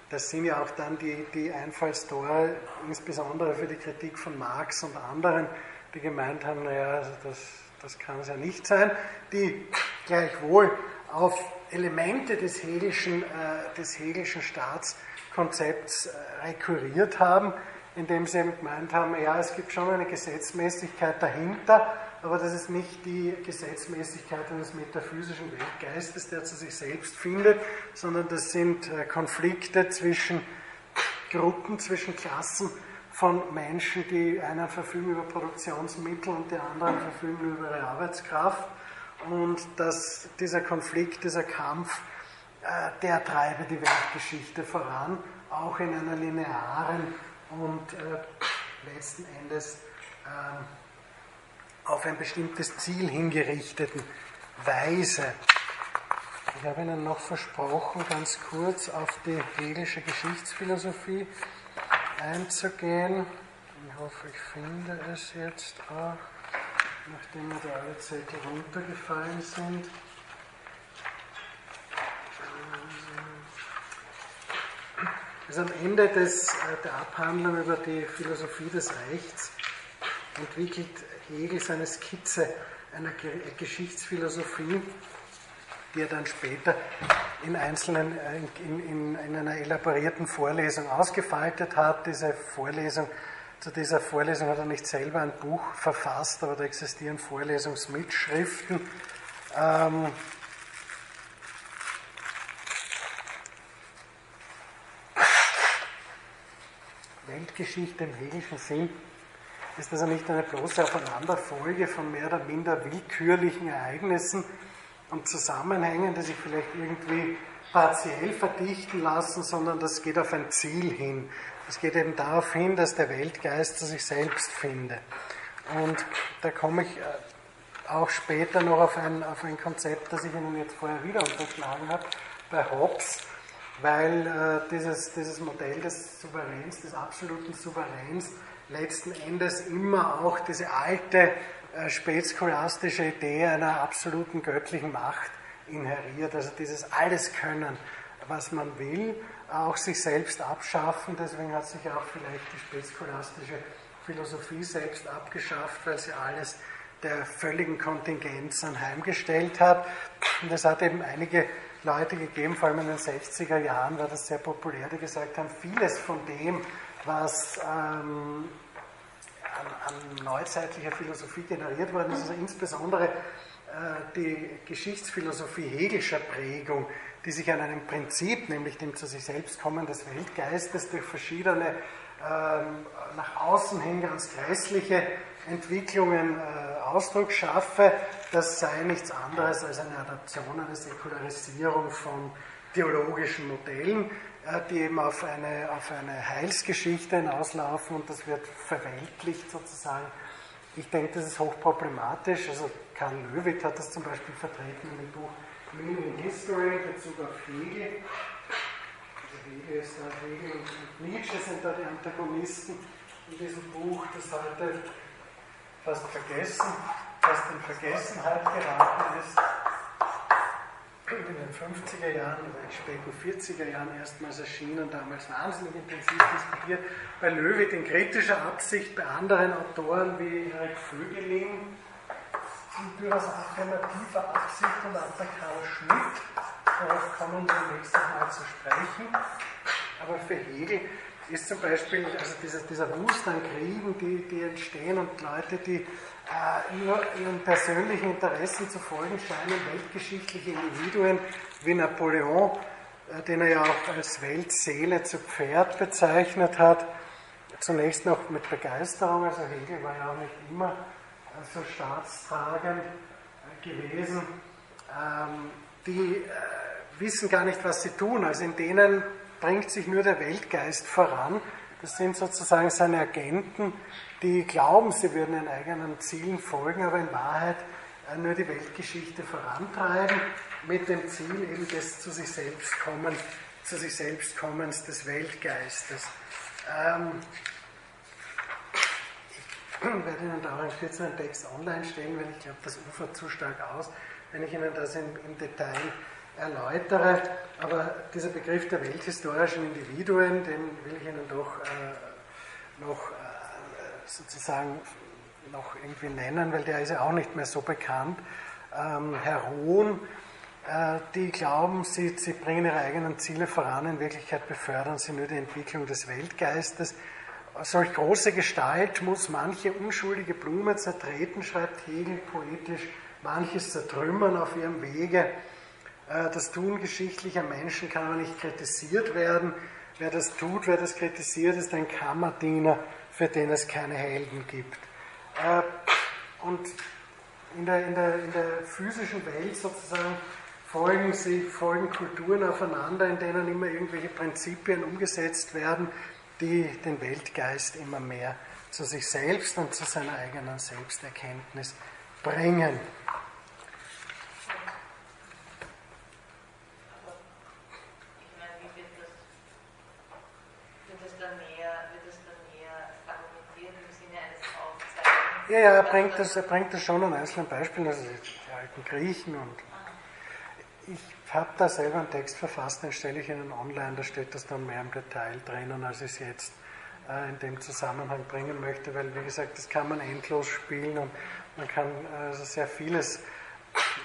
Das sind ja auch dann die, die Einfallstore, insbesondere für die Kritik von Marx und anderen, die gemeint haben, naja, also das, das kann es ja nicht sein, die gleichwohl auf Elemente des Hegelischen, äh, des Hegelischen Staatskonzepts äh, rekurriert haben, indem sie eben gemeint haben, ja, es gibt schon eine Gesetzmäßigkeit dahinter, aber das ist nicht die Gesetzmäßigkeit eines metaphysischen Weltgeistes, der zu sich selbst findet, sondern das sind äh, Konflikte zwischen Gruppen, zwischen Klassen von Menschen, die einer verfügen über Produktionsmittel und die anderen verfügen über ihre Arbeitskraft. Und dass dieser Konflikt, dieser Kampf, äh, der treibe die Weltgeschichte voran, auch in einer linearen und äh, letzten Endes äh, auf ein bestimmtes Ziel hingerichteten Weise. Ich habe Ihnen noch versprochen, ganz kurz auf die hegelische Geschichtsphilosophie einzugehen. Ich hoffe, ich finde es jetzt auch, nachdem mir da alle Zettel runtergefallen sind. Also am Ende des, äh, der Abhandlung über die Philosophie des Rechts entwickelt Hegel seine Skizze einer Geschichtsphilosophie, die er dann später in einzelnen, äh, in, in, in einer elaborierten Vorlesung ausgefaltet hat. Diese Vorlesung, zu dieser Vorlesung hat er nicht selber ein Buch verfasst, aber da existieren Vorlesungsmitschriften. Ähm, Weltgeschichte im hegelischen Sinn ist also nicht eine bloße Aufeinanderfolge von mehr oder minder willkürlichen Ereignissen und Zusammenhängen, die sich vielleicht irgendwie partiell verdichten lassen, sondern das geht auf ein Ziel hin. Es geht eben darauf hin, dass der Weltgeist sich selbst finde. Und da komme ich äh, auch später noch auf ein, auf ein Konzept, das ich Ihnen jetzt vorher wieder unterschlagen habe, bei Hobbes, weil äh, dieses, dieses Modell des Souveräns, des absoluten Souveräns, letzten Endes immer auch diese alte äh, spätscholastische Idee einer absoluten göttlichen Macht inheriert. Also dieses Alleskönnen, was man will, auch sich selbst abschaffen. Deswegen hat sich auch vielleicht die spätscholastische Philosophie selbst abgeschafft, weil sie alles der völligen Kontingenz anheimgestellt hat. Und es hat eben einige Leute gegeben, vor allem in den 60er Jahren war das sehr populär, die gesagt haben, vieles von dem, was ähm, an, an, neuzeitlicher Philosophie generiert worden ist, also insbesondere äh, die Geschichtsphilosophie hegelischer Prägung, die sich an einem Prinzip, nämlich dem zu sich selbst kommen des Weltgeistes, durch verschiedene ähm, nach außen hin ganz grässliche Entwicklungen äh, Ausdruck schaffe, das sei nichts anderes als eine Adaption, eine Säkularisierung von theologischen Modellen, die eben auf eine, auf eine Heilsgeschichte hinauslaufen und das wird verweltlicht sozusagen. Ich denke, das ist hochproblematisch. Also Karl Löwit hat das zum Beispiel vertreten in dem Buch Meaning in History in Bezug auf Hegel. Also Hegel ist da, Hegel und Nietzsche sind da die Antagonisten in diesem Buch, das heute fast vergessen, fast in Vergessenheit geraten ist in den 50er Jahren oder in späten 40er Jahren erstmals erschienen, damals wahnsinnig intensiv diskutiert, bei Löwit in kritischer Absicht, bei anderen Autoren wie Erik Vögelin, durchaus affirmativer Absicht und auch bei Karl Schmidt, darauf kommen wir nächstes Mal zu sprechen. Aber für Hegel ist zum Beispiel also dieser, dieser Wust an Kriegen, die, die entstehen und Leute, die nur ihren persönlichen Interessen zu folgen scheinen, weltgeschichtliche Individuen wie Napoleon, äh, den er ja auch als Weltseele zu Pferd bezeichnet hat, zunächst noch mit Begeisterung, also Hegel war ja auch nicht immer äh, so staatstragend äh, gewesen, ähm, die äh, wissen gar nicht, was sie tun. Also in denen bringt sich nur der Weltgeist voran. Das sind sozusagen seine Agenten, die glauben, sie würden ihren eigenen Zielen folgen, aber in Wahrheit äh, nur die Weltgeschichte vorantreiben, mit dem Ziel eben des zu sich selbst kommen, zu sich selbst kommens des Weltgeistes. Ähm, ich werde Ihnen da auch einen kürzeren Text online stellen, weil ich glaube, das ufert zu stark aus, wenn ich Ihnen das im, im Detail erläutere. Aber dieser Begriff der welthistorischen Individuen, den will ich Ihnen doch äh, noch äh, sozusagen noch irgendwie nennen, weil der ist ja auch nicht mehr so bekannt. Ähm, Herr Hohn, äh, die glauben, sie, sie bringen ihre eigenen Ziele voran, in Wirklichkeit befördern sie nur die Entwicklung des Weltgeistes. Solch große Gestalt muss manche unschuldige Blume zertreten, schreibt Hegel poetisch, manches zertrümmern auf ihrem Wege. Äh, das Tun geschichtlicher Menschen kann aber nicht kritisiert werden. Wer das tut, wer das kritisiert, ist ein Kammerdiener, für den es keine Helden gibt. Äh, und in der, in der, in der physischen Welt sozusagen folgen, sie, folgen Kulturen aufeinander, in denen immer irgendwelche Prinzipien umgesetzt werden, die den Weltgeist immer mehr zu sich selbst und zu seiner eigenen Selbsterkenntnis bringen. Ja, ja, er bringt das, er bringt das schon an einzelnen Beispielen, also die alten Griechen und. ich habe da selber einen Text verfasst, den stelle ich Ihnen online, da steht das dann mehr im Detail drinnen, als ich es jetzt äh, in dem Zusammenhang bringen möchte, weil, wie gesagt, das kann man endlos spielen und man kann also sehr vieles,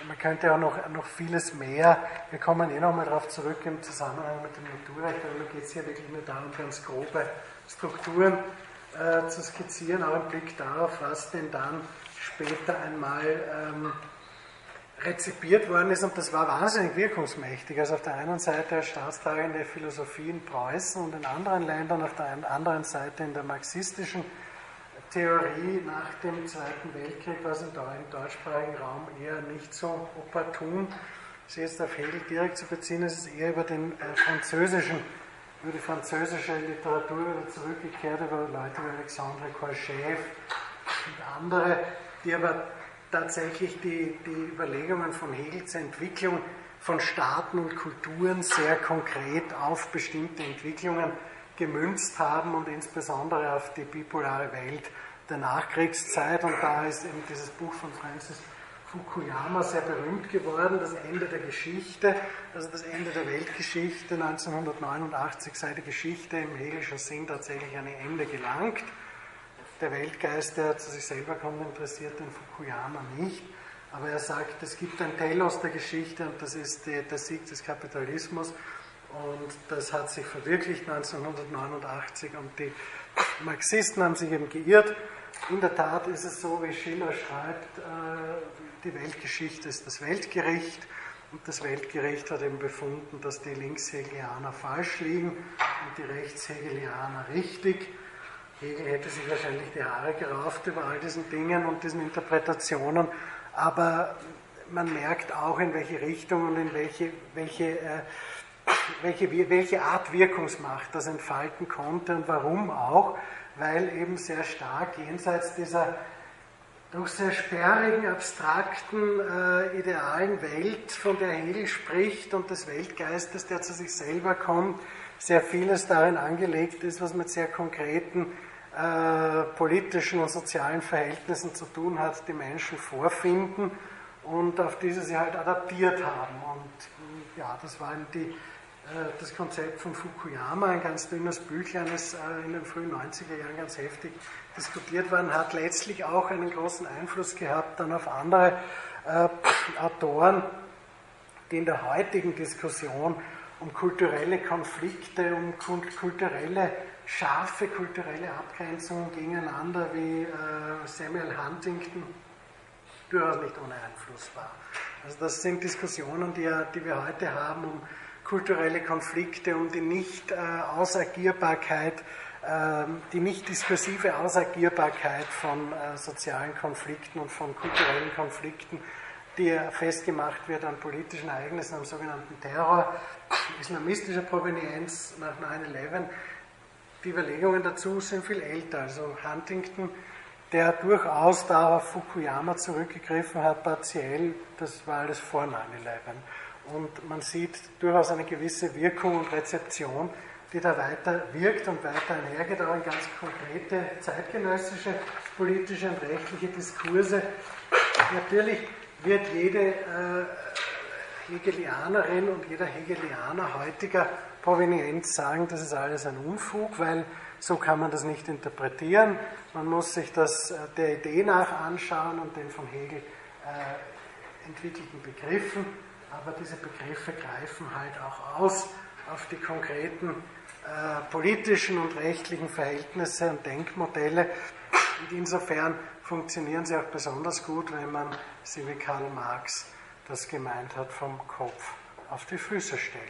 man könnte auch noch, noch vieles mehr, wir kommen eh nochmal darauf zurück im Zusammenhang mit dem Naturrecht, aber mir geht es hier wirklich nur darum, ganz grobe Strukturen äh, zu skizzieren, auch im Blick darauf, was denn dann später einmal ähm, rezipiert worden ist und das war wahnsinnig wirkungsmächtig. Also auf der einen Seite als staatstragende Philosophie in Preußen und in anderen Ländern, auf der anderen Seite in der marxistischen Theorie nach dem Zweiten Weltkrieg, was im deutschsprachigen Raum eher nicht so opportun sie jetzt auf Hegel direkt zu beziehen, es ist eher über den äh, französischen, über die französische Literatur wieder zurückgekehrt, über Leute wie Alexandre Kolschew und andere, die aber tatsächlich die, die Überlegungen von Hegel zur Entwicklung von Staaten und Kulturen sehr konkret auf bestimmte Entwicklungen gemünzt haben und insbesondere auf die bipolare Welt der Nachkriegszeit. Und da ist eben dieses Buch von Francis Fukuyama sehr berühmt geworden, das Ende der Geschichte, also das Ende der Weltgeschichte 1989 sei die Geschichte im hegelischen Sinn tatsächlich an ein Ende gelangt der Weltgeist, der zu sich selber kommt, interessiert den Fukuyama nicht. Aber er sagt, es gibt ein Telos der Geschichte und das ist die, der Sieg des Kapitalismus. Und das hat sich verwirklicht 1989 und die Marxisten haben sich eben geirrt. In der Tat ist es so, wie Schiller schreibt, äh, die Weltgeschichte ist das Weltgericht. Und das Weltgericht hat eben befunden, dass die Linkshegelianer falsch liegen und die Rechtshegelianer richtig. Hegel hätte sich wahrscheinlich die Haare gerauft über all diesen Dingen und diesen Interpretationen, aber man merkt auch, in welche Richtung und in welche, welche, äh, welche, welche Art Wirkungsmacht das entfalten konnte und warum auch, weil eben sehr stark jenseits dieser doch sehr sperrigen, abstrakten, äh, idealen Welt, von der Hegel spricht und des Weltgeistes, der zu sich selber kommt, sehr vieles darin angelegt ist, was mit sehr konkreten äh, politischen und sozialen Verhältnissen zu tun hat, die Menschen vorfinden und auf diese sie halt adaptiert haben. Und ja, das war die, das Konzept von Fukuyama, ein ganz dünnes Büchlein, das äh, in den frühen 90er Jahren ganz heftig diskutiert worden, hat letztlich auch einen großen Einfluss gehabt dann auf andere äh, Autoren, die in der heutigen Diskussion um kulturelle Konflikte, um kulturelle scharfe kulturelle Abgrenzungen gegeneinander wie äh, Samuel Huntington durchaus nicht ohne Einfluss war. Also das sind Diskussionen, die, die wir heute haben um kulturelle Konflikte, um die Nicht-Ausagierbarkeit, äh, die nicht diskursive Ausagierbarkeit von äh, sozialen Konflikten und von kulturellen Konflikten, die festgemacht wird an politischen Ereignissen, am sogenannten Terror islamistischer Provenienz nach 9-11 die Überlegungen dazu sind viel älter. Also Huntington, der durchaus da auf Fukuyama zurückgegriffen hat, partiell, das war alles vor 9-11. Und man sieht durchaus eine gewisse Wirkung und Rezeption, die da weiter wirkt und weiter einhergeht, auch in ganz konkrete zeitgenössische politische und rechtliche Diskurse. Natürlich wird jede äh, Hegelianerin und jeder Hegelianer heutiger Provenienz sagen, das ist alles ein Unfug, weil so kann man das nicht interpretieren. Man muss sich das äh, der Idee nach anschauen und den von Hegel äh, entwickelten Begriffen, aber diese Begriffe greifen halt auch aus auf die konkreten äh, politischen und rechtlichen Verhältnisse und Denkmodelle. Und insofern funktionieren sie auch besonders gut, wenn man sie wie Karl Marx das gemeint hat, vom Kopf auf die Füße stellt.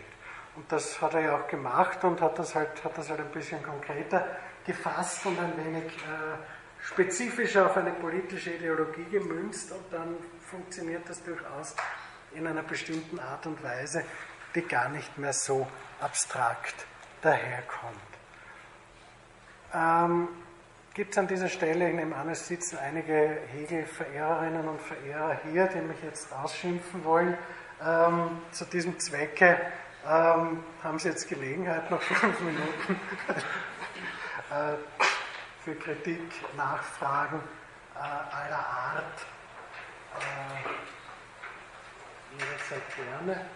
Und das hat er ja auch gemacht und hat das halt, hat das halt ein bisschen konkreter gefasst und ein wenig äh, spezifischer auf eine politische Ideologie gemünzt und dann funktioniert das durchaus in einer bestimmten Art und Weise, die gar nicht mehr so abstrakt daherkommt. Ähm, Gibt es an dieser Stelle, ich nehme an, es sitzen einige Hegel-Verehrerinnen und Verehrer hier, die mich jetzt ausschimpfen wollen. Ähm, zu diesem Zwecke ähm, haben Sie jetzt Gelegenheit, noch fünf Minuten äh, für Kritik, Nachfragen äh, aller Art. Äh, jederzeit gerne.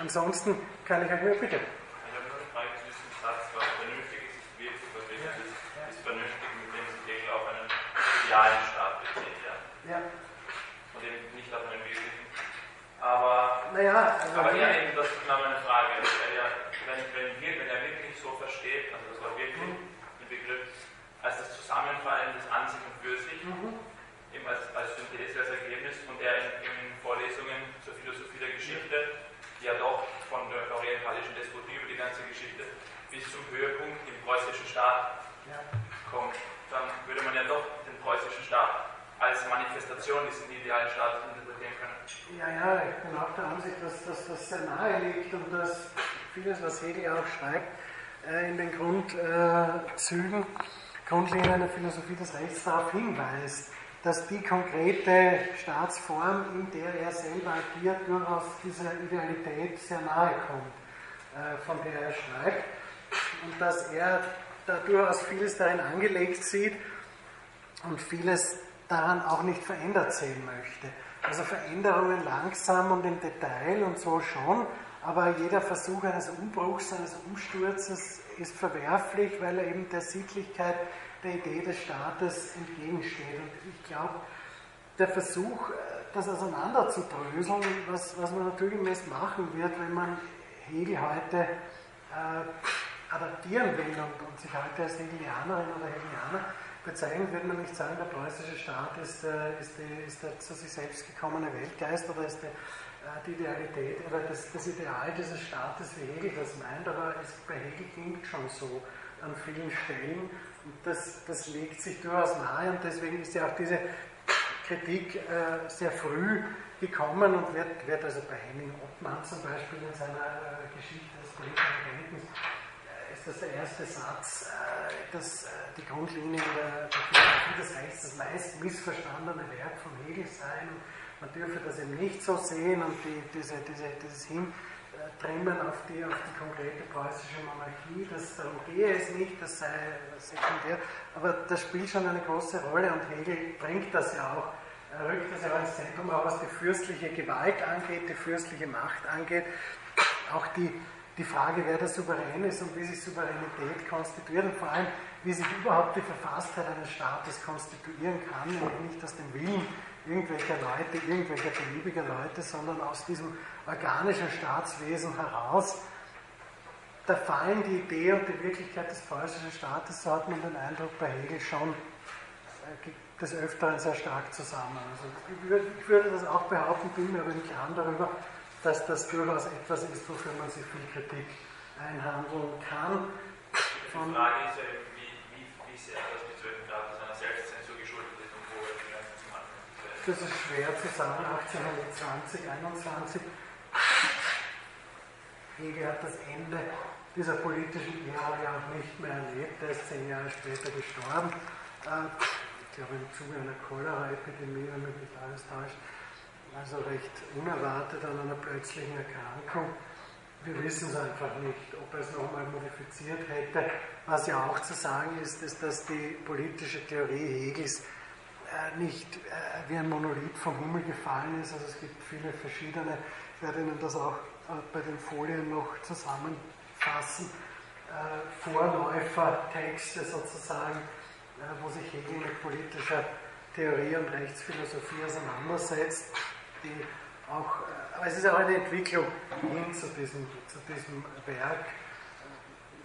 ansonsten kann ich euch nur bitte.
Ich habe nur eine Frage zu diesem Satz, was vernünftig ist, ist wirklich, was wirklich
Ja.
ist,
Ja.
ist vernünftig, mit dem sich Hegel auf einen idealen Staat bezieht, ja.
Ja,
Und eben nicht auf einen wirklichen. Aber,
naja, also,
aber ja, eben, das ist genau meine Frage. Ja, wenn, wenn, wir, wenn er wirklich so versteht, also das war wirklich ein Begriff, als das Zusammenfallen des An sich und für sich,
Mhm.
eben als, als Synthese, als Ergebnis und er in, in Vorlesungen Philosophie der Geschichte, die ja doch von der orientalischen Despotie über die ganze Geschichte bis zum Höhepunkt im preußischen Staat kommt, dann würde man ja doch den preußischen Staat als Manifestation dieses idealen Staates interpretieren können.
Ja, ja, ich bin auch der Ansicht, dass, dass das sehr nahe liegt und dass vieles, was Hegel auch schreibt, äh, in den Grundzügen, Grundlinien der Philosophie des Rechts darauf hinweist, dass die konkrete Staatsform, in der er selber agiert, durchaus dieser Idealität sehr nahe kommt, äh, von der er schreibt. Und dass er da durchaus vieles darin angelegt sieht und vieles daran auch nicht verändert sehen möchte. Also Veränderungen langsam und im Detail und so schon, aber jeder Versuch eines Umbruchs, eines Umsturzes ist verwerflich, weil er eben der Sittlichkeit der Idee des Staates entgegensteht. Und ich glaube, der Versuch, äh, das auseinanderzudröseln, was, was man naturgemäß machen wird, wenn man Hegel heute äh, adaptieren will und, und sich heute als Hegelianerin oder Hegelianer bezeichnet, wird man nicht sagen, der preußische Staat ist, äh, ist, die, ist der zu sich selbst gekommene Weltgeist oder ist die, äh, die Idealität oder das, das Ideal dieses Staates, wie Hegel das meint, aber es, bei Hegel klingt schon so an vielen Stellen das, das legt sich durchaus nahe und deswegen ist ja auch diese Kritik äh, sehr früh gekommen und wird, wird also bei Henning Ottmann zum Beispiel in seiner äh, Geschichte des politischen Denkens äh, ist das der erste Satz, äh, dass äh, die Grundlinien der, der Philosophie des Rechts das meist missverstandene Werk von Hegel seien. Man dürfe das eben nicht so sehen und die, diese, diese, dieses Hintrimmen auf die, auf die konkrete preußische Monarchie, das, darum gehe es nicht, das sei sekundär, aber das spielt schon eine große Rolle und Hegel bringt das ja auch er rückt das ja ins Zentrum, auch was die fürstliche Gewalt angeht, die fürstliche Macht angeht, auch die, die Frage, wer der Souverän ist und wie sich Souveränität konstituiert und vor allem, wie sich überhaupt die Verfasstheit eines Staates konstituieren kann, nämlich nicht aus dem Willen irgendwelcher Leute, irgendwelcher beliebiger Leute, sondern aus diesem organischen Staatswesen heraus. Da fallen die Idee und die Wirklichkeit des preußischen Staates, so hat man den Eindruck bei Hegel schon äh, des Öfteren sehr stark zusammen. Also ich, würde, das auch behaupten, bin mir aber im Klaren darüber, dass das durchaus etwas ist, wofür man sich viel Kritik einhandeln kann.
Die Frage ist ja wie, wie, wie sehr das mit 12 Grad seiner Selbstzensur geschuldet ist und wo er die Grenzen zum Anfang
Das ist schwer zu sagen, 1820, 21. Hegel hat das Ende dieser politischen Ära ja auch nicht mehr erlebt. Er ist zehn Jahre später gestorben. Ich glaube im Zuge einer Cholera-Epidemie, wenn mich nicht alles täuscht. Also recht unerwartet an einer plötzlichen Erkrankung. Wir wissen es einfach nicht, ob er es nochmal modifiziert hätte. Was ja auch zu sagen ist, ist, dass die politische Theorie Hegels äh, nicht äh, wie ein Monolith vom Himmel gefallen ist. Also es gibt viele verschiedene, ich werde Ihnen das auch äh, bei den Folien noch zusammenfassen, Vorläufertexte sozusagen, wo sich Hegel mit politischer Theorie und Rechtsphilosophie auseinandersetzt, die auch, aber es ist auch eine Entwicklung hin zu diesem, zu diesem Werk,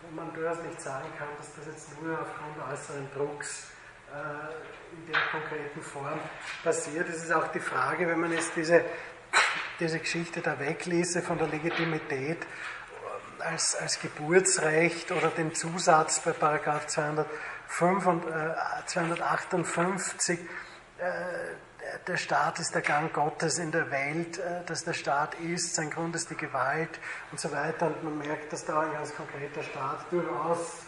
wo man durchaus nicht sagen kann, dass das jetzt nur aufgrund äußeren Drucks in der konkreten Form passiert. Es ist auch die Frage, wenn man jetzt diese, diese Geschichte da wegließe von der Legitimität als, als Geburtsrecht oder den Zusatz bei Paragraph 205 und, äh, 258, äh, der Staat ist der Gang Gottes in der Welt, äh, dass der Staat ist, sein Grund ist die Gewalt und so weiter. Und man merkt, dass da ein ganz konkreter Staat durchaus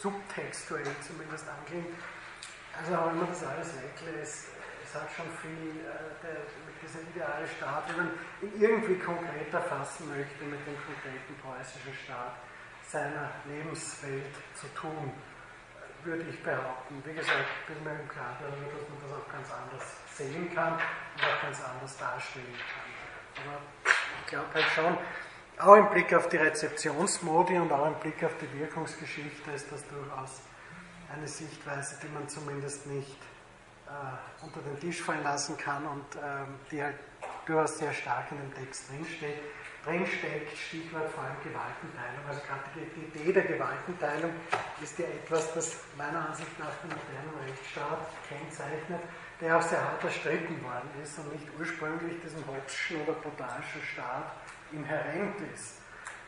subtextuell zumindest anklingt. Also wenn man das alles weglässt, es hat schon viel äh, der, mit dieser ideale Staat, wenn man ihn irgendwie konkret erfassen möchte mit dem konkreten preußischen Staat seiner Lebenswelt zu tun, würde ich behaupten. Wie gesagt, bin mir im Klaren darüber, dass man das auch ganz anders sehen kann und auch ganz anders darstellen kann. Aber ich glaube halt schon, auch im Blick auf die Rezeptionsmodi und auch im Blick auf die Wirkungsgeschichte ist das durchaus eine Sichtweise, die man zumindest nicht äh, unter den Tisch fallen lassen kann und ähm, die halt durchaus sehr stark in dem Text drinsteht. Drinsteckt, Stichwort vor allem Gewaltenteilung. Also gerade die, Idee der Gewaltenteilung ist ja etwas, das meiner Ansicht nach den modernen Rechtsstaat kennzeichnet, der auch sehr hart erstritten worden ist und nicht ursprünglich diesem Hobbschen oder Botanischen Staat inhärent ist.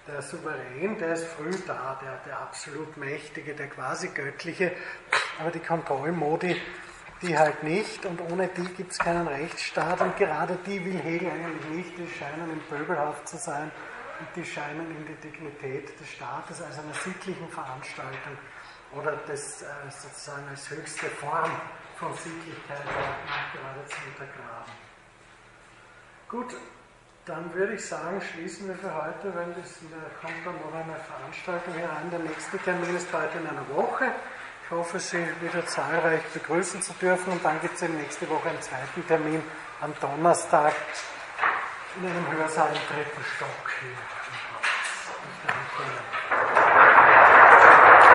Der Souverän, der ist früh da, der, der absolut Mächtige, der quasi Göttliche, aber die Kontrollmodi, die halt nicht. Und ohne die gibt es keinen Rechtsstaat. Und gerade die will Hegel eigentlich nicht, die scheinen im Pöbelhaft zu sein. Und die scheinen in die Dignität des Staates als einer sittlichen Veranstaltung oder des, äh, sozusagen als höchste Form von Sittlichkeit gerade zu untergraben. Gut, dann würde ich sagen, schließen wir für heute, weil es kommt dann noch eine Veranstaltung herein. Der nächste Termin ist heute in einer Woche. Ich hoffe, Sie wieder zahlreich begrüßen zu dürfen und dann gibt es nächste Woche einen zweiten Termin am Donnerstag in einem Hörsaal im dritten Stock hier. Ich danke Ihnen.